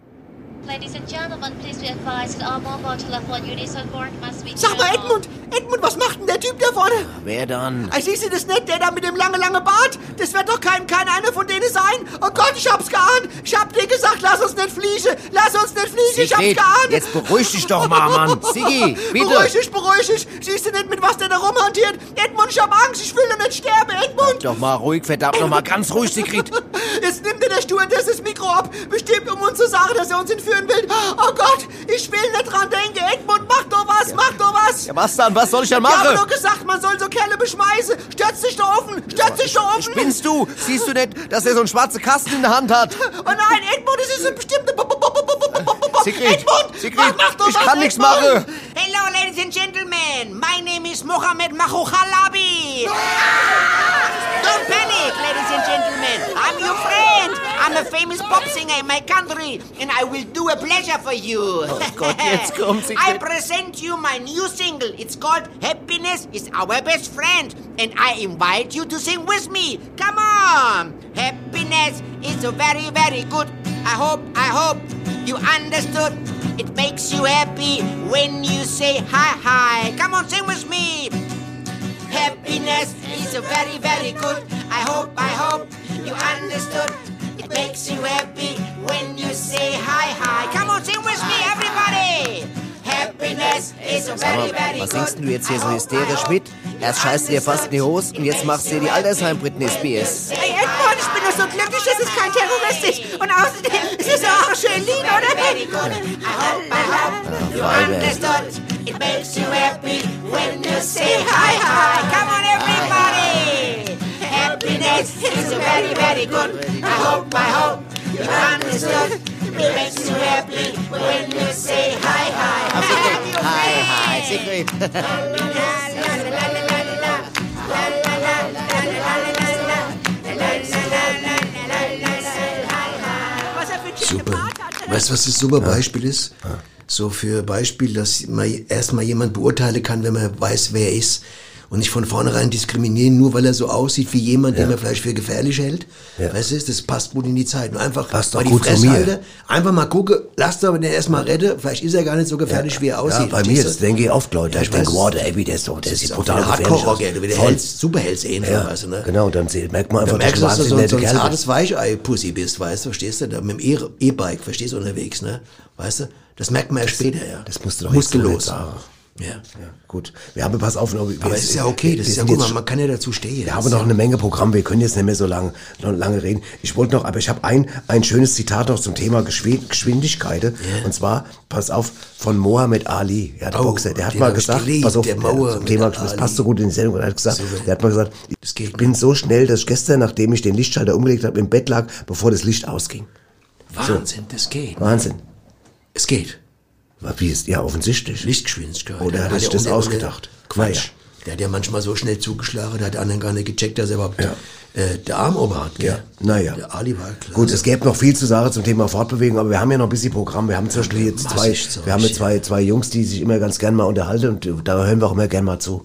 Ladies and gentlemen, please be advised that all mobile telephone units on board must be Sag mal. Edmund, Edmund, was macht denn der Typ da vorne? Wer dann? Ah, Siehst du das nicht, der da mit dem lange, lange Bart? Das wird doch kein, kein einer von denen sein. Oh Gott, ich hab's geahnt. Ich hab dir gesagt, lass uns nicht fliegen. Lass uns nicht fliegen, ich hab's geahnt. jetzt beruhig dich doch mal, Mann. Siggi, bitte. Beruhig dich, beruhig dich. Siehst du nicht, mit was der da rumhantiert? Edmund, ich hab Angst, ich will doch nicht sterben, Edmund. Doch mal ruhig, verdammt noch mal ganz ruhig, Sigrid. Jetzt nimmt dir der Stewardess das Mikro ab. Bestimmt, um uns zu sagen, dass er uns entführen will. Oh Gott, ich will nicht dran denken. Edmund, mach doch was, mach doch was. Ja, was dann? Was soll ich denn Ich habe machen? doch gesagt, man soll so Kerle beschmeißen. Stürz dich doch offen, stürz dich doch offen. Spinnst du? Siehst du nicht, dass er so einen schwarzen Kasten in der Hand hat? Oh nein, Edmund, es ist eine bestimmte... Sigrid, Edmund, Sigrid, mach, mach ich was, kann nichts machen. Hello, ladies and gentlemen. My name is Mohammed Mahukhalabi. Don't panic, ladies and gentlemen. I'm your friend. I'm a famous pop singer in my country, and I will do a pleasure for you. Oh Gott, jetzt kommt sie I present you my new single. It's called Happiness is Our Best Friend, and I invite you to sing with me. Come on! Happiness is a very, very good. I hope, I hope you understood. It makes you happy when you say hi, hi. Come on, sing with me. Happiness is so very, very good. I hope, I hope you understood. It makes you happy when you say hi, hi. Come on, sing with me, everybody. Happiness is so very, very Was singst du jetzt hier so hysterisch mit? Erst scheißt dir fast in die Hose und jetzt machst du dir die Altersheim Britney Spears. Hey Edmund, ich bin nur so glücklich, es ist kein Terrorist ist. Und außerdem, es ist auch ein schön Lied, oder? Very good. I hope, I hope you understood. It makes you happy when you say hi, hi. Come on, everybody. Happiness is very, very good. I hope, I hope you understood. It makes you happy when you say hi. Super. Weißt du, was das super Beispiel ist? So für Beispiel, dass man erstmal jemand beurteilen kann, wenn man weiß, wer er ist. Und nicht von vornherein diskriminieren, nur weil er so aussieht wie jemand, den man vielleicht für gefährlich hält. Ja. Weißt du, das passt gut in die Zeit. Nur einfach Passt mal doch die gut Fresse halten, einfach mal gucken, lasst aber den erstmal retten. Vielleicht ist er gar nicht so gefährlich, wie er aussieht. Ja, bei mir, du? denke ich oft, Leute. Ja, ich denke, wow, der Abby, der ist doch, der sieht ist brutal. Hardcore-Rocker, du wieder Voll. Hells, Superhelds sehen, Ja, weißt du, ne? genau, dann merkt man einfach, merkst du, dass du so, so ein zartes Weichei-Pussy bist, weißt du, verstehst du? Da mit dem E- E-Bike, verstehst du, unterwegs, ne? Weißt du? Das merkt man ja später, ja. Das musst du doch jetzt Muskellos. nicht sagen. Ja. Ja, gut. Wir haben, pass auf, noch, wir, Aber es ist ja okay, das ist ja gut, jetzt man, kann ja dazu stehen. Wir haben noch eine Menge Programm, wir können jetzt nicht mehr so lange, noch lange reden. Ich wollte noch, aber ich habe ein, ein schönes Zitat noch zum Thema Geschwin- Geschwindigkeit. Und zwar, pass auf, von Mohammed Ali, ja, der Oh, Boxer, der hat mal gesagt, geliebt, pass auf, der Mohammed zum Thema, das passt so gut in die Sendung, er hat gesagt, So, der hat mal gesagt, ich bin so schnell, dass ich gestern, nachdem ich den Lichtschalter umgelegt habe, im Bett lag, bevor das Licht ausging. Wahnsinn, das geht. Wahnsinn. Es geht. Wie ist, ja, offensichtlich. Lichtgeschwindigkeit. Oder hat er Der sich ja das ohne- ausgedacht? Quatsch. Der hat ja manchmal so schnell zugeschlagen, da hat der andere gar nicht gecheckt, dass er überhaupt äh, der Arm oben hat. Gell? Ja, naja. Der Ali war klar. Gut, es gäbe noch viel zu sagen zum Thema Fortbewegung, aber wir haben ja noch ein bisschen Programm. Wir haben zum Beispiel jetzt zwei, wir haben jetzt ja. zwei, zwei Jungs, die sich immer ganz gern mal unterhalten und da hören wir auch immer gern mal zu.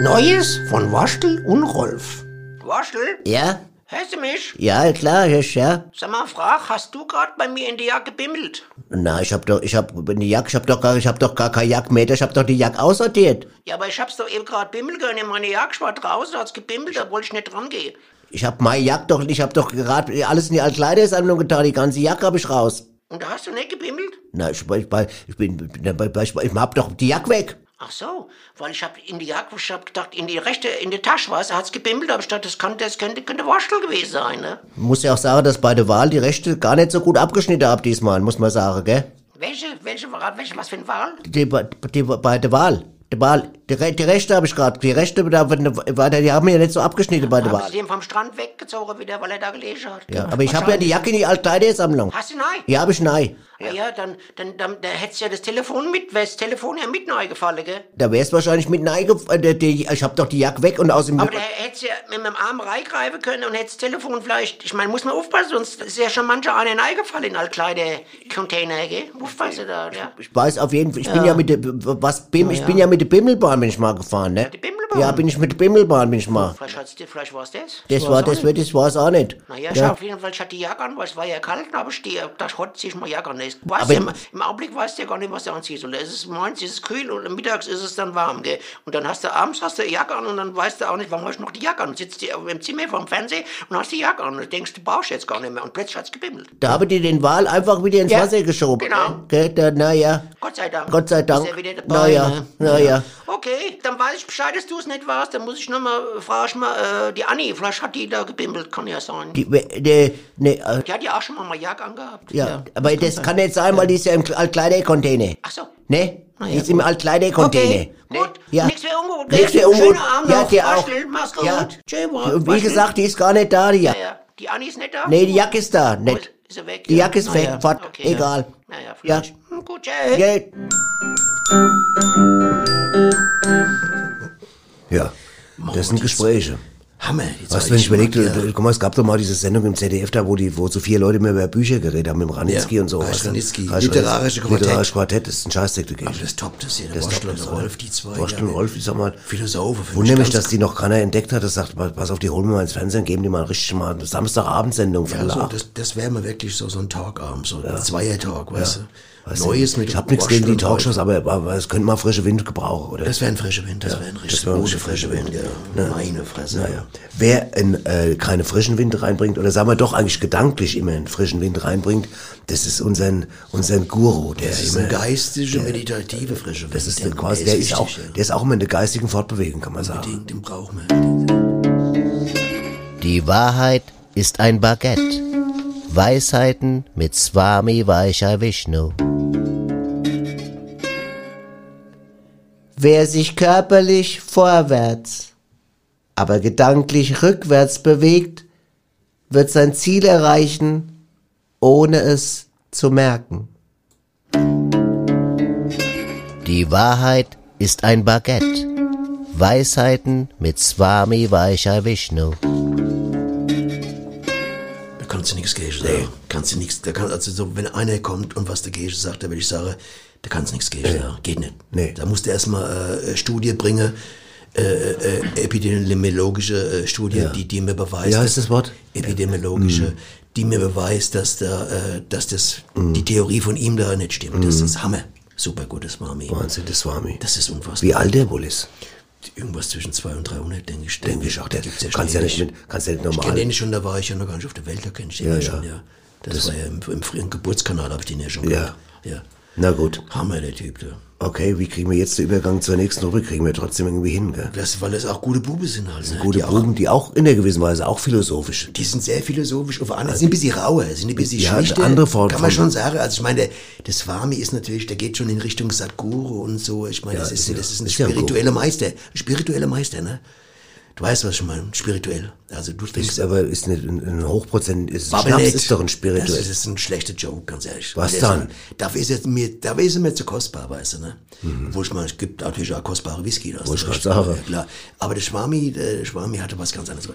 Neues von Waschtel und Rolf. Waschel, Ja? hörst du mich? Ja, klar, Hirsch, ja. Sag mal, frag, hast du gerade bei mir in die Jacke gebimmelt? Na, ich hab doch, ich hab die Jacke, ich hab doch gar, ich hab doch gar kein Jackmeter, ich hab doch die Jacke aussortiert. Ja, aber ich hab's doch eben gerade bimmeln können in meine Jacke. Ich war draußen, hat's gebimmelt, da wollte ich nicht dran gehen. Ich hab meine Jacke doch, ich hab doch gerade alles in die Altkleidersammlung getan, die ganze Jacke hab ich raus. Und da hast du nicht gebimmelt? Na, ich, ich, ich bin, ich, ich hab doch die Jacke weg. Ach so, weil ich hab in die Jacke, ich hab gedacht, in die rechte, in die Tasche war es, hat's gebimmelt, aber ich dachte, das, kann, das könnte, könnte Waschel gewesen sein, ne? Muss ja auch sagen, dass bei der Wahl die Rechte gar nicht so gut abgeschnitten hab diesmal, muss man sagen, gell? Welche, welche, welche, was für eine Wahl? Die, die, bei der Wahl. Die Wahl, die, Re- die Rechte habe ich gerade, die Rechte, da, die haben ja nicht so abgeschnitten bei der Wahl. sie ihn vom Strand weggezogen wieder, weil er da gelegen hat? Ja, aber ich habe ja die Jacke in die Altkleidersammlung. Hast du nein? Ja, hab ich nein. Ja, ja dann, dann, dann, da hättest ja das Telefon mit, wär's das Telefon ja mit neu gefallen, gell? Da wär's wahrscheinlich mit nein gef- äh, Ich hab doch die Jacke weg und aus dem... Aber da hättest ja mit dem Arm reingreifen können und hättest das Telefon vielleicht, ich meine, muss man aufpassen, sonst ist ja schon mancher einer reingefallen in Altkleider-Container, gell? Aufpassen da, ja. Ich weiß auf jeden Fall, ich bin ja mit was, Bim, ich bin ja mit der Bimmelbahn bin ich mal gefahren, ne? Die Bimmelbahn? Ja, bin ich mit der Bimmelbahn bin ich mal. Vielleicht, hat's, vielleicht war's das? Das war, das nicht. wird, das war's auch nicht. Naja, ja. auf jeden Fall, ich hatte die Jacke an, weil es war ja kalt, aber ich die, das hat sich mal Jacke an. Weißt im, im Augenblick weißt du ja gar nicht, was du anziehst. Und es ist morgens ist es kühl und mittags ist es dann warm, gell? Und dann hast du abends hast du eine Jacke an und dann weißt du auch nicht, warum hast du noch die Jacke an? Und sitzt du im Zimmer vorm Fernseher und hast die Jacke an und denkst, du brauchst jetzt gar nicht mehr. Und plötzlich hat's gebimmelt. Da haben die den Wal einfach wieder ins Ja, Wasser geschoben. genau. Gell? Da, naja. Gott sei Dank. Gott sei Dank. Ist er wieder dabei, Naja, ne? Naja. Okay, dann weiß ich Bescheid, dass du es nicht warst. Dann muss ich nochmal, frage ich mal, äh, die Anni, vielleicht hat die da gebimmelt, kann ja sein. Die, Die, die, ne, äh, hat ja auch schon mal eine Jacke angehabt. ja, aber das kann nicht sein, weil die ist ja im Altkleidercontainer. Ach so. Ne? Na Die ja, ist im gut. Altkleidercontainer. Okay, gut. Ja. Nichts für ungut. Nichts für ungut. Schönen Abend Ja, noch. dir auch. Mach's gut. Ja. Tschö, Und wie gesagt, die ist gar nicht da, die Ja, Jacke. ja. Die Anni ist nicht da? Nee, die Jacke ist da. Nicht. ist, sie weg? Die ja? Jacke ist weg, ja. fort, Okay, egal. Ja, ja Ja. vielleicht. Hm, Gut, tschö. Ja. Das sind Gespräche. Hammer. Du, wenn ich mag, überlegte, ja. guck mal, es gab doch mal diese Sendung im ZDF da, wo die, wo so vier Leute mehr über Bücher geredet haben, mit Ranitzky Ja, und so. Ranitzky, literarische Quartett. Literarische Quartett, das ist ein Scheißdreck, du Aber gehst. das toppt das hier. Der Das Borstel und Rolf, die zwei. Borstel ja, und Rolf, ich sag mal, Philosophen. finde Wundere ich mich, dass die noch keiner entdeckt hat, das sagt, pass auf, die holen wir mal ins Fernsehen, geben die mal richtig mal eine Samstagabendsendung Ja, so, ja, das, das wäre mal wirklich so, so ein Talkabend, so ein Zweier-Talk, weißt du? Weißt du, Neues mit Ich hab nichts gegen die. Talkshows, aber, aber es könnte mal frische Wind gebrauchen, oder? Das wäre ein frischer Wind, das wäre ein richtig gute frischer frischer Wind, ja. Meine Fresse. Naja. Wer in, äh, keine frischen Wind reinbringt, oder sagen wir doch eigentlich gedanklich immer einen frischen Wind reinbringt, das ist unseren, unseren Guru, der Das ist immer, ein geistige, meditative frische Wind. das ist der, eine, quasi, der ist auch, wichtig, der ist auch immer in der geistigen Fortbewegung, kann man ja. sagen. Den, den brauchen wir. Die Wahrheit ist ein Baguette. Weisheiten mit Swami Vaishya Vishnu. Wer sich körperlich vorwärts, aber gedanklich rückwärts bewegt, wird sein Ziel erreichen, ohne es zu merken. Die Wahrheit ist ein Baguette. Weisheiten mit Swami Vaishya Vishnu. Da kannst du nichts gegen sagen. Kannst du nichts, da kann, also so, wenn einer kommt und was dagegen sagt, da würde ich sagen, da kannst du nichts gegen sagen. Geht nicht. Nee. Da musst du erstmal äh, Studie bringen, äh, äh, epidemiologische äh, Studie, die, die mir beweist. Wie heißt das Wort? Epidemiologische, die mir beweist, dass da, äh, dass das, die Theorie von ihm da nicht stimmt. Das ist Hammer. Super gutes Mami. Wahnsinn, das Swami. Das ist unfassbar. Wie alt der wohl ist. Irgendwas zwischen 200 und 300, denke ich. Denke ich auch. Der, gibt's ja kannst ja nicht, kannst ja nicht Ich normal. kenne den schon, da war ich ja noch gar nicht auf der Welt, da kenne ich den Ja, ja, ja. schon, ja. Das, war ja im, im frühen Geburtskanal, habe ich den ja schon Ja. gehört. Ja. Na gut. Hammer, der Typ, da. Okay, wie kriegen wir jetzt den Übergang zur nächsten Rubrik? Kriegen wir trotzdem irgendwie hin, gell? Das, weil das auch gute Buben sind halt. Ne? Gute die, auch, Buben, die auch in der gewissen Weise auch philosophisch. die sind sehr philosophisch, auf andere, sind ein bisschen rauer, sind ein bisschen Ja, schlichter. andere Form Kann man schon sagen. Also ich meine, der, der Swami ist natürlich, der geht schon in Richtung Sadhguru und so. Ich meine, Ja, das, ist, ja- das ist ein spiritueller Meister. Ein spiritueller Meister, ne? Du weißt, was ich meine, spirituell. Also du denkst, Ist aber ist nicht ein, ein Hochprozent, ist Aber Schnaps ist doch ein Das spirituell. ist ein schlechter Joke, ganz ehrlich. Was Der dann? Ist, dafür ist jetzt mir, dafür ist er mir zu kostbar, weißt du, ne? Mhm. Wo ich meine, es gibt natürlich auch kostbare Whisky, das ich ist. Ja, klar. Aber der Schwami, der Schwami hatte was ganz anderes.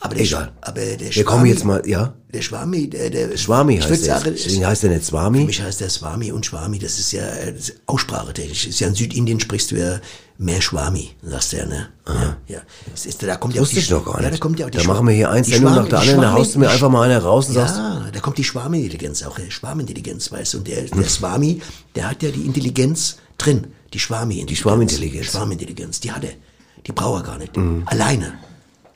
Aber der, Egal. Sch- aber der Wir kommen Schwami- jetzt mal, ja? Der Schwami, der, der Schwami heißt der. sagen, Deswegen heißt der nicht für Swami. mich heißt der Swami und Schwami, das ist ja äh, das ist aussprachetechnisch. Ist ja in Südindien sprichst du ja mehr Schwami, sagst du ja, ne? Ja, ja. Es ist, da kommt ja auch die, ich noch gar Ja, da nicht. kommt ja auch die Da Schwa- machen wir hier eins Sendung nach der anderen, da haust du mir einfach mal eine raus und sagst, ja, da kommt die Schwarmintelligenz auch, her. Schwarmintelligenz, weißt du, und der, der Swami, der hat ja die Intelligenz drin, die Schwarmi-Intelligenz. Die Schwarmintelligenz. Schwarmintelligenz, die hat er. Die braucht er gar nicht. Alleine.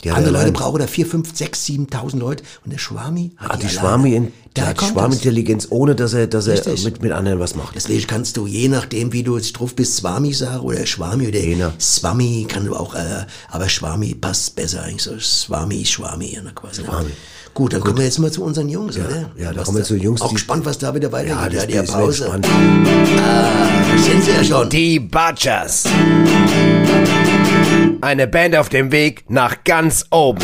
Die er Andere Leute brauchen da vier, fünf, sechs, siebentausend Leute und der Schwami hat Ah, die, die. Schwami, in, Da der hat die. Schwarmintelligenz, ohne dass er, dass er mit, mit anderen was macht. Deswegen kannst du, je nachdem, wie du jetzt drauf bist, Swami sagen oder Schwami oder Jena. Swami kann du auch, äh, aber Schwami passt besser eigentlich so. Swami, Schwami, ja, quasi. Schwami. Gut, dann kommen wir jetzt mal zu unseren Jungs, oder? ja, da kommen wir zu den Jungs, Auch gespannt, was da wieder weitergeht. Ja, das ja, die ist Pause. Das sind sie ja schon. Die Butchers. Eine Band auf dem Weg nach ganz oben.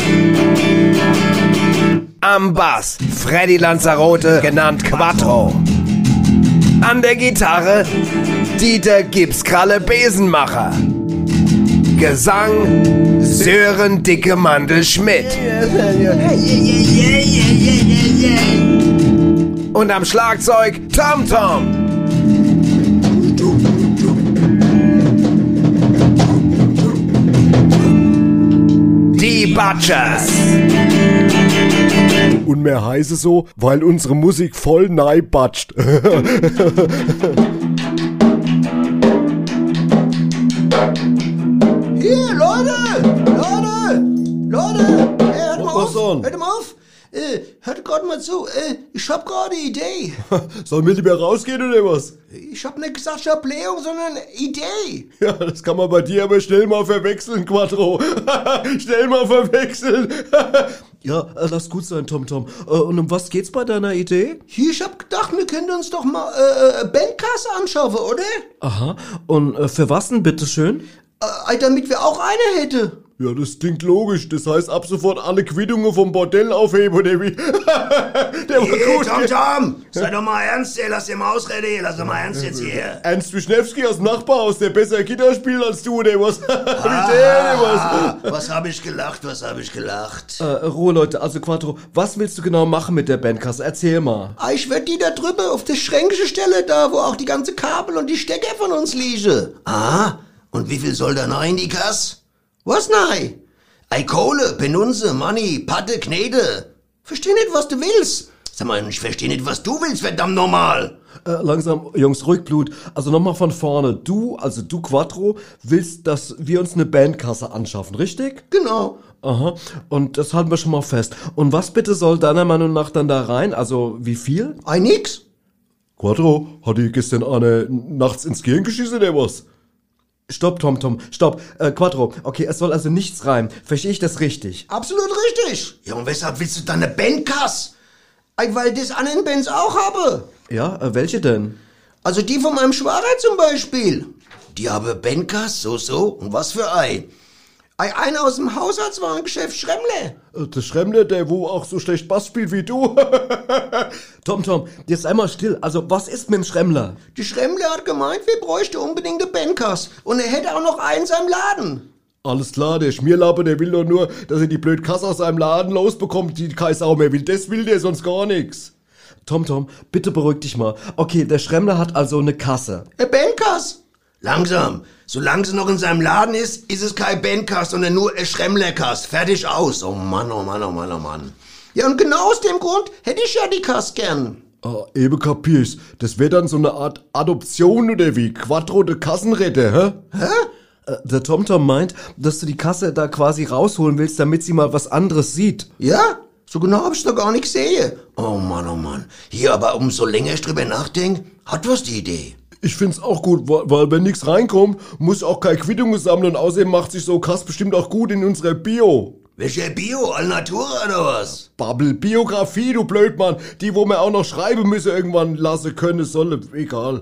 Am Bass Freddy Lanzarote, genannt Quattro. An der Gitarre Dieter Gipskralle Besenmacher. Gesang Sören Dicke Mandel Schmidt. Und am Schlagzeug Tom Tom. Die Butchers. Und mehr heiße so, weil unsere Musik voll neibatscht. Hier, Leute! Leute! Leute! Hey, hört mal auf! Hört mal auf! Äh, hört gerade mal zu. Äh, ich hab gerade eine Idee. Sollen wir lieber rausgehen oder was? Ich hab nicht gesagt, ich hab Blähung, sondern eine Idee. Ja, das kann man bei dir aber schnell mal verwechseln, Quattro. schnell mal verwechseln. Ja, äh, lass gut sein, Tom Tom. Äh, und um was geht's bei deiner Idee? Hier, ich hab gedacht, wir können uns doch mal äh, äh, Bandcast anschauen, oder? Aha. Und äh, für was denn, bitteschön? Äh, damit wir auch eine hätte. Ja, das klingt logisch. Das heißt, ab sofort alle Quittungen vom Bordell aufheben, oder wie? Der war Hey, gut. Tom, Tom, sei doch mal ernst, ey, lass dir mal ausreden, ey, lass doch mal ernst jetzt hier. Ernst Wischnewski aus dem Nachbarhaus, der besser Gitarre spielt als du, oder was? wie der, oder was? Ah, was hab ich gelacht, was hab ich gelacht? Äh, Ruhe, Leute. Also, Quattro, was willst du genau machen mit der Bandkasse? Erzähl mal. Ah, Ich werd die da drüber auf der Schränkische Stelle da, wo auch die ganze Kabel und die Stecker von uns liegen. Ah, und wie viel soll da noch in die Kasse? Was nein? Ei Kohle, Penunse, Money, Patte, Knete. Versteh nicht, was du willst. Sag mal, ich versteh nicht, was du willst, verdammt normal. Äh, langsam, Jungs, ruhig Blut. Also nochmal von vorne. Du, also du Quattro, willst, dass wir uns eine Bandkasse anschaffen, richtig? Genau. Aha. Und das halten wir schon mal fest. Und was bitte soll deiner Meinung nach dann da rein? Also wie viel? Ei nix. Quattro, hat die gestern eine nachts ins Gehirn geschissen, oder was? Stopp, Tom, Tom, stopp. Äh, Quattro, okay, es soll also nichts rein. Verstehe ich das richtig? Absolut richtig. Ja, und weshalb willst du dann eine Bandkasse? Ei, weil das anderen Bands auch habe. Ja, äh, welche denn? Also die von meinem Schwager zum Beispiel. Die habe Bandkasse, so, so. Und was für Ei? Ei, einer aus dem Haushaltswarengeschäft Schremmle. Äh, Der Schremmler, der wo auch so schlecht Bass spielt wie du. Tom, Tom, jetzt einmal still. Also, was ist mit dem Schremmler? Die Schremmle hat gemeint, wir bräuchten unbedingt eine Bandkasse. Und er hätte auch noch eins am Laden. Alles klar, der Schmierlappe, der will doch nur, dass er die blöd Kasse aus seinem Laden losbekommt, die kein Sau mehr will. Das will der, sonst gar nichts. Tom, Tom, bitte beruhig dich mal. Okay, der Schremmler hat also eine Kasse. Eine Bandkasse. Langsam. Solange sie noch in seinem Laden ist, ist es kein Bandkasse, sondern nur eine Schremmlerkasse. Fertig aus. Oh Mann, oh Mann, oh Mann, oh Mann. Ja, und genau aus dem Grund hätte ich ja die Kasse gern. Ah, eben kapierst. Das wäre dann so eine Art Adoption oder wie? Quattro de Kassenretter, hä? Äh, der Tom Tom meint, dass du die Kasse da quasi rausholen willst, damit sie mal was anderes sieht. Ja? So genau hab ich's noch gar nicht gesehen. Oh Mann, oh Mann. Hier, aber umso länger ich drüber nachdenke, hat was die Idee. Ich find's auch gut, weil, weil wenn nichts reinkommt, muss auch keine Quittungen sammeln und außerdem macht sich so Kass bestimmt auch gut in unserer Bio. Welcher Bio? Alnatura oder was? Bubble, Biografie, du Blödmann. Die, wo man auch noch schreiben müsse, irgendwann lassen können solle. Egal.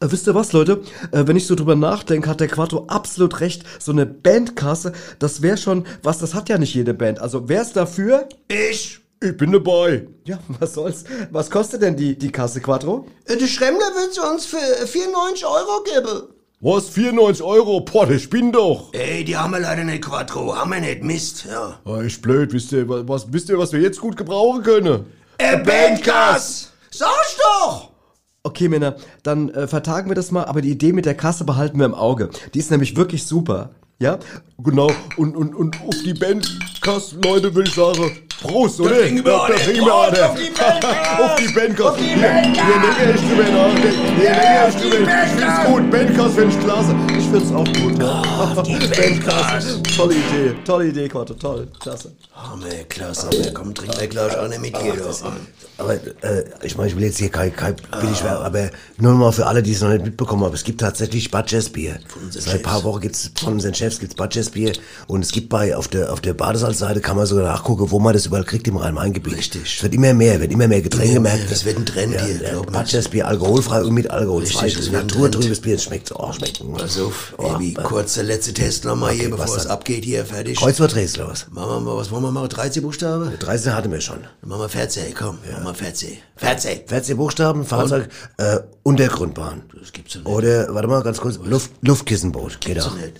Äh, wisst ihr was, Leute? Äh, wenn ich so drüber nachdenke, hat der Quattro absolut recht. So eine Bandkasse, das wäre schon was, das hat ja nicht jede Band. Also wer ist dafür? Ich. Ich bin dabei. Ja, was soll's? Was kostet denn die, die Kasse, Quattro? Äh, Der Schremmler wird sie uns für 94 Euro geben. Was? 94 Euro? Boah, der spinnt doch. Ey, die haben wir leider nicht, Quattro. Haben wir nicht. Mist, ja. Ah, ist blöd. Wisst ihr, wa- was, wisst ihr, was wir jetzt gut gebrauchen können? Äh, Bandkasse! Sag ich doch! Okay, Männer, dann äh, vertagen wir das mal, aber die Idee mit der Kasse behalten wir im Auge. Die ist nämlich wirklich super. Ja? Genau. Und, und, und auf die Bandkasse, Leute, will ich sagen, Prost, oder? da trinken wir alle. auf die Bandkasse. auf die die Je- länger ich drüber nachdenke, je länger ich drüber Ich find's gut. Bandkasse finde ich klasse. Ich find's auch gut. Ja. Auf die. Tolle Idee, tolle Idee, Quattro, toll, klasse. Hammer, klasse. Hammer. Komm, trink mir gleich eine mit dir, doch. Aber äh, ich meine, ich will jetzt hier kein, kein billig werden, aber nur mal für alle, die es noch nicht mitbekommen haben, es gibt tatsächlich Badges-Bier. Seit ein paar Wochen gibt's von unseren Chefs gibt's und es gibt bei auf der auf der Badesalzseite kann man sogar nachgucken, wo man das überall kriegt im Rhein-Main-Gebiet. Richtig. Es wird immer mehr, wird immer mehr Getränkemarkt. Das wird ein Trend ja, hier, glaub alkoholfrei und mit Alkohol. Richtig, das ist ein naturtrübes Bier, es schmeckt so, oh, schmeckt. Pass auf, Oh, Baby, äh, kurzer letzter Test nochmal hier, was bevor es abgeht hier, fertig. Kreuzworträtsel was? Machen wir mal, was wollen wir machen? 13 Buchstaben? 13 hatten wir schon. Dann machen wir 14, komm, machen wir 14. 14! 14 Buchstaben, Fahrzeug, äh, Untergrundbahn. Das gibt's doch nicht. Oder, warte mal, ganz kurz, Luft, Luftkissenboot. Geht Gibt's auch. nicht.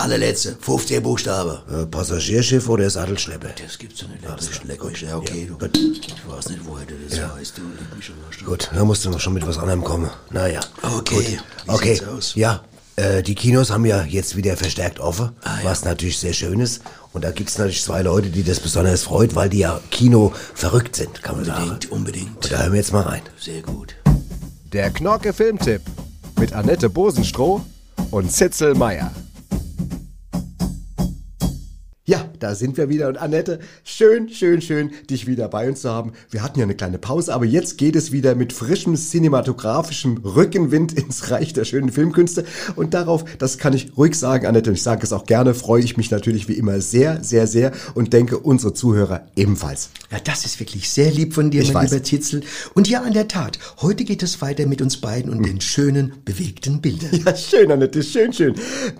Allerletzte, 15 Buchstaben. Äh, Passagierschiff oder Sattelschlepper. Das gibt's doch nicht. Das ist lecker. Ja, okay, du. Ich weiß nicht, woher du das weißt, du. Mich schon mal. Gut, da musst du noch schon mit was anderem kommen. Naja. Okay, Gut. wie Okay. sieht's aus? Ja. Äh, die Kinos haben ja jetzt wieder verstärkt offen, Ah, ja. was natürlich sehr schön ist. Und da gibt's natürlich zwei Leute, die das besonders freut, weil die ja Kino verrückt sind, kann man sagen. Unbedingt, unbedingt. Und da hören wir jetzt mal rein. Sehr gut. Der Knorke Filmtipp mit Annette Bosenstroh und Zitzel Meyer. Ja, da sind wir wieder. Und Annette, schön, schön, schön, dich wieder bei uns zu haben. Wir hatten ja eine kleine Pause, aber jetzt geht es wieder mit frischem cinematografischem Rückenwind ins Reich der schönen Filmkünste. Und darauf, das kann ich ruhig sagen, Annette, und ich sage es auch gerne, freue ich mich natürlich wie immer sehr, sehr, sehr und denke unsere Zuhörer ebenfalls. Ja, das ist wirklich sehr lieb von dir, Ich mein weiß. lieber Titzel. Und ja, in der Tat, heute geht es weiter mit uns beiden und den schönen, bewegten Bildern. Ja, schön, Annette, schön, schön.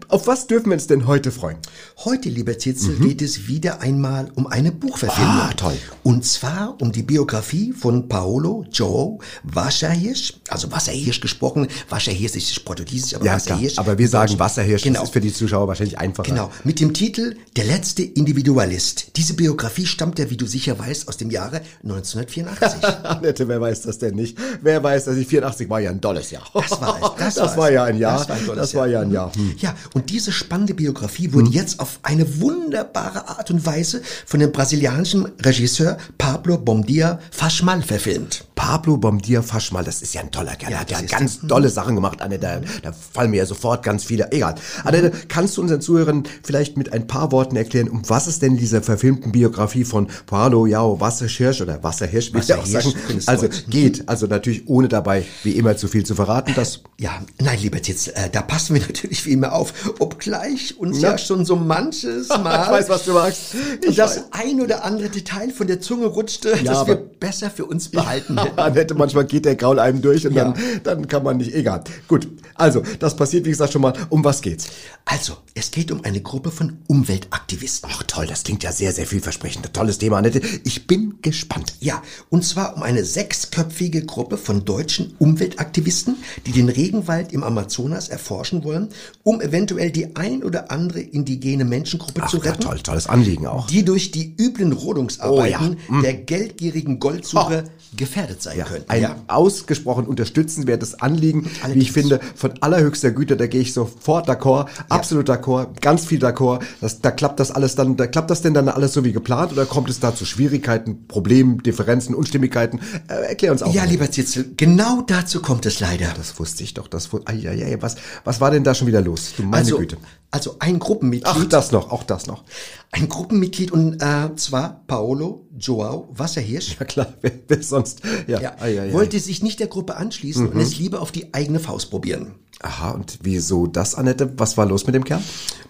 Auf was dürfen wir uns denn heute freuen? Heute, lieber Titzel, geht es wieder einmal um eine Buchverfilmung. Mhm. Ah, toll. Und zwar um die Biografie von Paolo Joao Wasserhirsch, also Wasserhirsch gesprochen. Wasserhirsch ist Portugiesisch, aber Ja, klar. Wasserhirsch. Aber wir sagen Wasserhirsch, Genau. das ist für die Zuschauer wahrscheinlich einfacher. Genau, mit dem Titel Der letzte Individualist. Diese Biografie stammt ja, wie du sicher weißt, aus dem Jahre 1984. Annette, wer weiß das denn nicht? Wer weiß, dass ich 84 war ja ein dolles Jahr. Das war es. Das, Das war, war ja ein Jahr. Das war, ein Das war ja ein Jahr. Hm. Ja, und diese spannende Biografie wurde jetzt auf eine wunderbare Art und Weise von dem brasilianischen Regisseur Pablo Bomdia Faschmal verfilmt. Pablo Bomdia Faschmal, das ist ja ein toller Kerl. Ja, er hat ja das ganz tolle Sachen gemacht, Annette. Da, da fallen mir ja sofort ganz viele. Egal. Annette, kannst du unseren Zuhörern vielleicht mit ein paar Worten erklären, um was es denn in dieser verfilmten Biografie von Paolo Jao Wasserhirsch oder Wasserhirsch, wie wir auch Wasserhirsch, sagen, also geht. Also natürlich ohne dabei, wie immer, zu viel zu verraten. Das Ja, nein, lieber Titz, äh, da passen wir natürlich wie immer auf, obgleich uns Na? ja schon so manches Mal Ich weiß, was du magst. Ich das weiß. ein oder andere Detail von der Zunge rutschte, Ja, das wir besser für uns behalten hätten. Annette, manchmal geht der Gaul einem durch und Ja. dann, dann kann man nicht. Egal. Gut. Also, das passiert, wie gesagt, schon mal. Um was geht's? Also, es geht um eine Gruppe von Umweltaktivisten. Ach toll, das klingt ja sehr, sehr vielversprechend. Tolles Thema, Annette. Ich bin gespannt. Ja, und zwar um eine sechsköpfige Gruppe von deutschen Umweltaktivisten, die den Regenwald im Amazonas erforschen wollen, um eventuell die ein oder andere indigene Menschengruppe Ach, zu ja, retten, toll, tolles Anliegen auch. die durch die üblen Rodungsarbeiten Oh ja, der geldgierigen Goldsucher gefährdet sein könnten. Ein ja. ausgesprochen unterstützenswertes Anliegen, wie ich finde, von allerhöchster Güte, da gehe ich sofort d'accord, absolut d'accord, ganz viel d'accord. Das, da klappt das alles dann, da klappt das denn dann alles so wie geplant oder kommt es da zu Schwierigkeiten, Problemen, Differenzen, Unstimmigkeiten? Äh, erklär uns auch. Ja, mal. lieber Zitzel, genau dazu kommt es leider. Das wusste ich doch, das wusste, ai, ai, ai, was, was war denn da schon wieder los? Du meine also, Güte. also ein Gruppenmitglied. Ach, das noch, auch das noch. Ein Gruppenmitglied und äh, zwar Paolo Joao Wasserhirsch. Ja klar, wer, wer sonst? Ja, Ja, ai, ai, ai. wollte sich nicht der Gruppe anschließen Mhm. und es lieber auf die eigene Faust probieren. Aha, und wieso das, Annette? Was war los mit dem Kerl?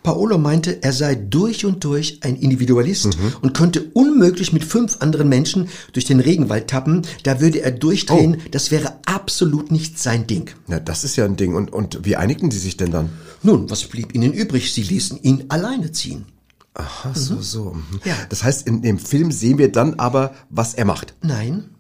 Paolo meinte, er sei durch und durch ein Individualist Mhm. und könnte unmöglich mit fünf anderen Menschen durch den Regenwald tappen. Da würde er durchdrehen. Oh. Das wäre absolut nicht sein Ding. Na, das ist ja ein Ding. Und, und wie einigten die sich denn dann? Nun, was blieb ihnen übrig? Sie ließen ihn alleine ziehen. Aha, so, so. mhm. Ja. Das heißt, in dem Film sehen wir dann aber, was er macht. Nein.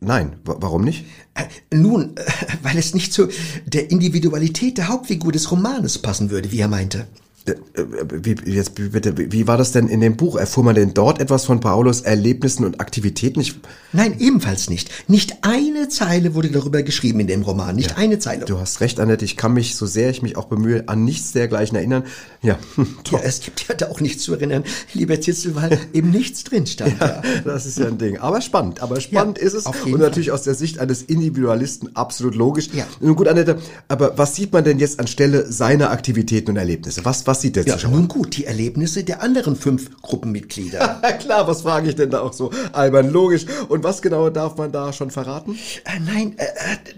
Nein, wa- warum nicht? Äh, Nun, weil es nicht zu der Individualität der Hauptfigur des Romanes passen würde, wie er meinte. Äh, äh, Wie, jetzt bitte, wie war das denn in dem Buch? Erfuhr man denn dort etwas von Paulos Erlebnissen und Aktivitäten? Ich, Nein, ebenfalls nicht. Nicht eine Zeile wurde darüber geschrieben in dem Roman. Nicht eine Zeile. du hast recht, Annette, ich kann mich, so sehr ich mich auch bemühe, an nichts dergleichen erinnern. Ja, Ja, es gibt ja da auch nichts zu erinnern, lieber Titzel, weil eben nichts drin stand. Ja. das ist ja ein Ding. Aber spannend, aber spannend Ja, ist es. Und natürlich aus der Sicht eines Individualisten absolut logisch. Ja. Nun gut, Annette, aber was sieht man denn jetzt anstelle seiner Aktivitäten und Erlebnisse? Was, was sieht der Ja, Zuschauer? nun gut, die Erlebnisse der anderen fünf Gruppenmitglieder. Klar, was frage ich denn da auch so? Albern, logisch. Und was genau darf man da schon verraten? äh, nein, äh, äh,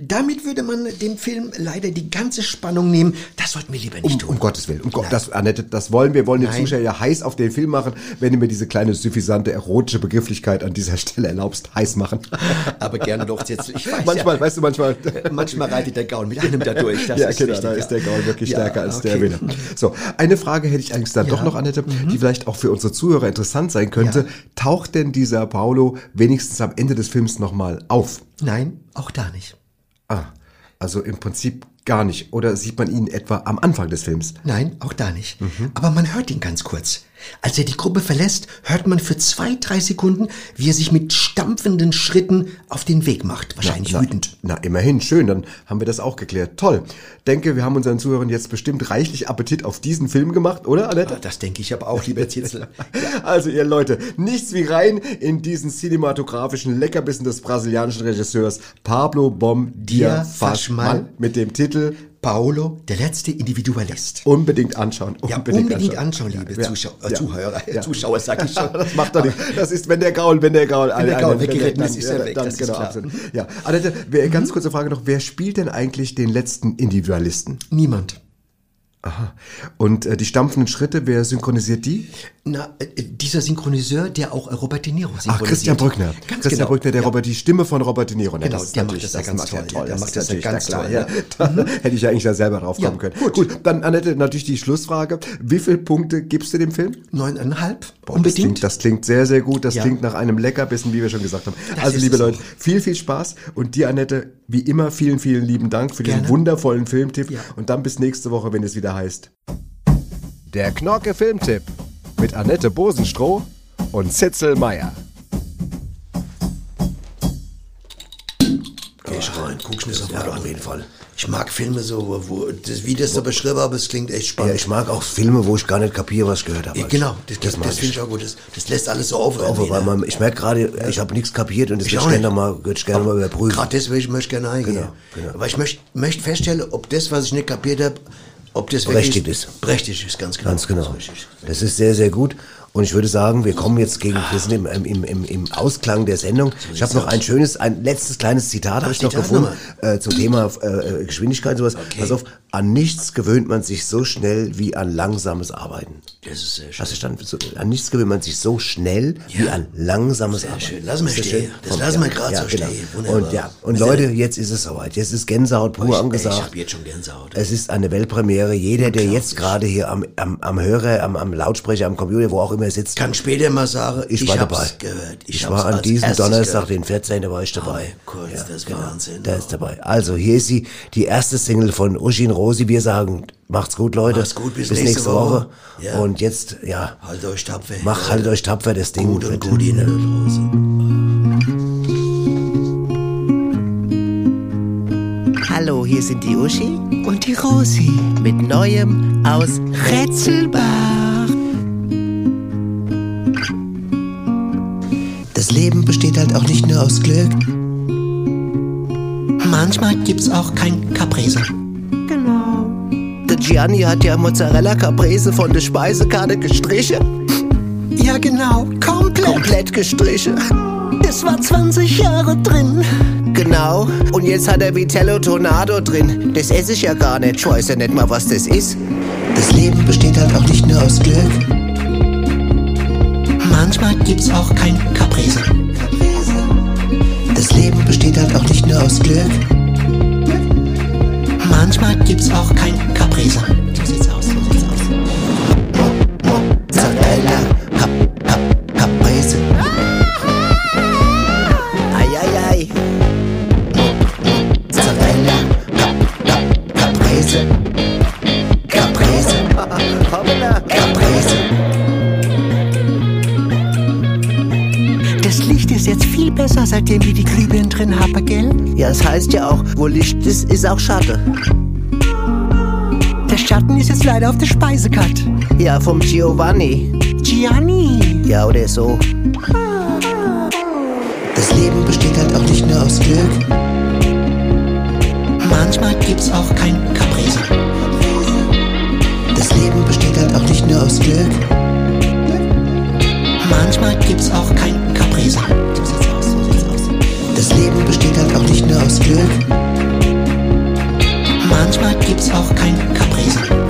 damit würde man dem Film leider die ganze Spannung nehmen. Das sollten wir lieber nicht Um, tun. um Gottes Willen, um Gott, das, Annette, das wollen wir, wollen die Nein. Zuschauer ja heiß auf den Film machen, wenn du mir diese kleine suffisante erotische Begrifflichkeit an dieser Stelle erlaubst, heiß machen. Aber gerne doch, Titzel. Ich weiß manchmal, ja, weißt du, manchmal. manchmal reitet der Gaul mit einem da durch. Das ja, ist genau, richtig, da ist der Gaul wirklich Ja, stärker als der okay. Winner. So, eine Frage hätte ich eigentlich dann doch Ja. noch, Annette, die vielleicht auch für unsere Zuhörer interessant sein könnte. Taucht denn dieser Paolo wenigstens am Ende des Films nochmal auf? Nein, auch da nicht. Ah, also im Prinzip gar nicht. Oder sieht man ihn etwa am Anfang des Films? Nein, auch da nicht. Mhm. Aber man hört ihn ganz kurz. Als er die Gruppe verlässt, hört man für zwei, drei Sekunden, wie er sich mit stampfenden Schritten auf den Weg macht. Wahrscheinlich na, wütend. Na, immerhin, schön, dann haben wir das auch geklärt. Toll. Denke, wir haben unseren Zuhörern jetzt bestimmt reichlich Appetit auf diesen Film gemacht, oder, Annette? Das denke ich aber auch, lieber Titzel. Also ihr Leute, nichts wie rein in diesen cinematografischen Leckerbissen des brasilianischen Regisseurs Pablo Bom Dia Faschmal mit dem Titel Paolo, der letzte Individualist. Unbedingt anschauen. Ja, unbedingt anschauen, liebe Ja. Zuschauer, äh, Ja. Zuhörer, Ja. Zuschauer, sag ich schon. Das macht doch nicht. Das ist, wenn der Gaul, wenn der Gaul, Wenn der Gaul weggeritten ist, ist er weg, Dann, das ist genau, klar. absolut. Ja, wer, ganz kurze Frage noch. Wer spielt denn eigentlich den letzten Individualisten? Niemand. Aha. Und äh, die stampfenden Schritte, wer synchronisiert die? Na, äh, dieser Synchroniseur, der auch äh, Robert De Niro synchronisiert. Ach, Christian Brückner. Ganz Christian genau. Brückner, der Ja. Robert, die Stimme von Robert De Niro. Ne? Genau, ist der macht das ja ganz macht toll. Der Das macht das natürlich ganz klar, toll, Ja. Da hätte ich ja eigentlich da selber drauf kommen Ja, können. Gut. dann Annette, natürlich die Schlussfrage. Wie viele Punkte gibst du dem Film? Neuneinhalb, Boah, unbedingt. Das klingt, das klingt sehr, sehr gut. Das Ja. klingt nach einem Leckerbissen, wie wir schon gesagt haben. Das also, liebe Leute, viel, viel Spaß. Und dir, Annette, wie immer, vielen, vielen lieben Dank für den Gerne. wundervollen Filmtipp. Ja. Und dann bis nächste Woche, wenn es wieder heißt. Der Knorke Filmtipp mit Annette Bosenstroh und Zitzel Meier. Geh ich rein, guck's mir sofort an. auf jeden Fall. Ich mag Filme so, wo, das, wie das so beschrieben habe, es klingt echt spannend. Ja, ich mag auch Filme, wo ich gar nicht kapiere, was ich gehört habe. Ja, genau, das, das, mag das finde ich auch gut. Das, das lässt alles so auf. Auch, weil man, ich merke gerade, ich habe nichts kapiert und das Ich würde ich gerne mal, ich gerne mal überprüfen. Gerade deswegen möchte ich gerne eingehen. Genau, genau. Aber ich möchte, möchte feststellen, ob das, was ich nicht kapiert habe, ob das Berechtigt ist. Berechtigt ist, ganz genau. Ganz genau. Das. Das ist sehr, sehr gut. Und ich würde sagen, wir kommen jetzt gegen, wir sind im, im, im, im Ausklang der Sendung. Ich habe noch ein schönes, ein letztes kleines Zitat habe ich noch gefunden äh, zum Thema äh, Geschwindigkeit und sowas. Pass auf, an nichts gewöhnt man sich so schnell wie an langsames Arbeiten. Das ist sehr schön. Hast du verstanden? So, an nichts gewöhnt man sich so schnell wie an langsames Arbeiten. schön. Lass mal das stehen. Das lassen ja, wir grad ja, so genau. stehen. Wunderbar. Und ja, und ihr- Leute, jetzt ist es soweit. Jetzt ist Gänsehaut pur Ich, ey, angesagt. ich habe jetzt schon Gänsehaut. Es ist eine Weltpremiere. Jeder, der jetzt gerade hier am, am, am Hörer, am, am Lautsprecher, am Computer, wo auch immer sitzt, kann später mal sagen, ich, ich war dabei. gehört. Ich Ich, war an diesem Donnerstag, gehört. den 14. war ich dabei. Oh, kurz, das ist Wahnsinn. Der ist dabei. Also, hier ist sie, die erste Single von Uschi und Rosi. Wir sagen, macht's gut, Leute. Macht's gut, bis nächste, nächste Woche. Woche. Ja. Und jetzt, ja, Haltet euch tapfer. mach, haltet euch tapfer, das Ding. Gut und wird- gut Ihnen da draußen. Hallo, hier sind die Uschi Und die Rosi. mit Neuem aus Rätselbach. Das Leben besteht halt auch nicht nur aus Glück. Manchmal gibt's auch kein Caprese. Genau. Der Gianni hat ja Mozzarella Caprese von der Speisekarte gestrichen. Ja, genau. Komplett. Komplett gestrichen. Das war 20 Jahre drin. Genau. Und jetzt hat er Vitello Tornado drin. Das esse ich ja gar nicht. Ich weiß ja nicht mal, was das ist. Das Leben besteht halt auch nicht nur aus Glück. Manchmal gibt's auch kein Caprese. Das Leben besteht halt auch nicht nur aus Glück. Manchmal gibt's auch kein Caprese. So sieht's aus, so sieht's aus. Mozzarella Cap, Cap, Caprese. Eieiei. Mozzarella Cap, Cap, Caprese. Caprese. Caprese. Das Licht ist jetzt viel besser, seitdem wir die Glühbirnen drin haben, gell? Ja, es heißt ja auch, wo Licht ist, ist auch Schatten. Der Schatten ist jetzt leider auf der Speisekarte. Ja, vom Giovanni. Gianni. Ja, oder so. Das Leben besteht halt auch nicht nur aus Glück. Manchmal gibt's auch kein Caprese. Das Leben besteht halt auch nicht nur aus Glück. Manchmal gibt's auch kein Caprese. Das Leben besteht halt auch nicht nur aus Glück. Manchmal gibt's auch kein Caprese.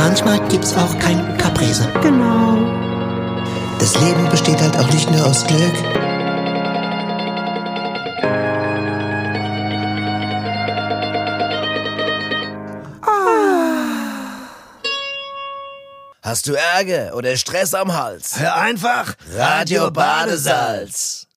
Manchmal gibt's auch kein Caprese. Genau. Das Leben besteht halt auch nicht nur aus Glück. Hast du Ärger oder Stress am Hals? Hör einfach Radio Badesalz.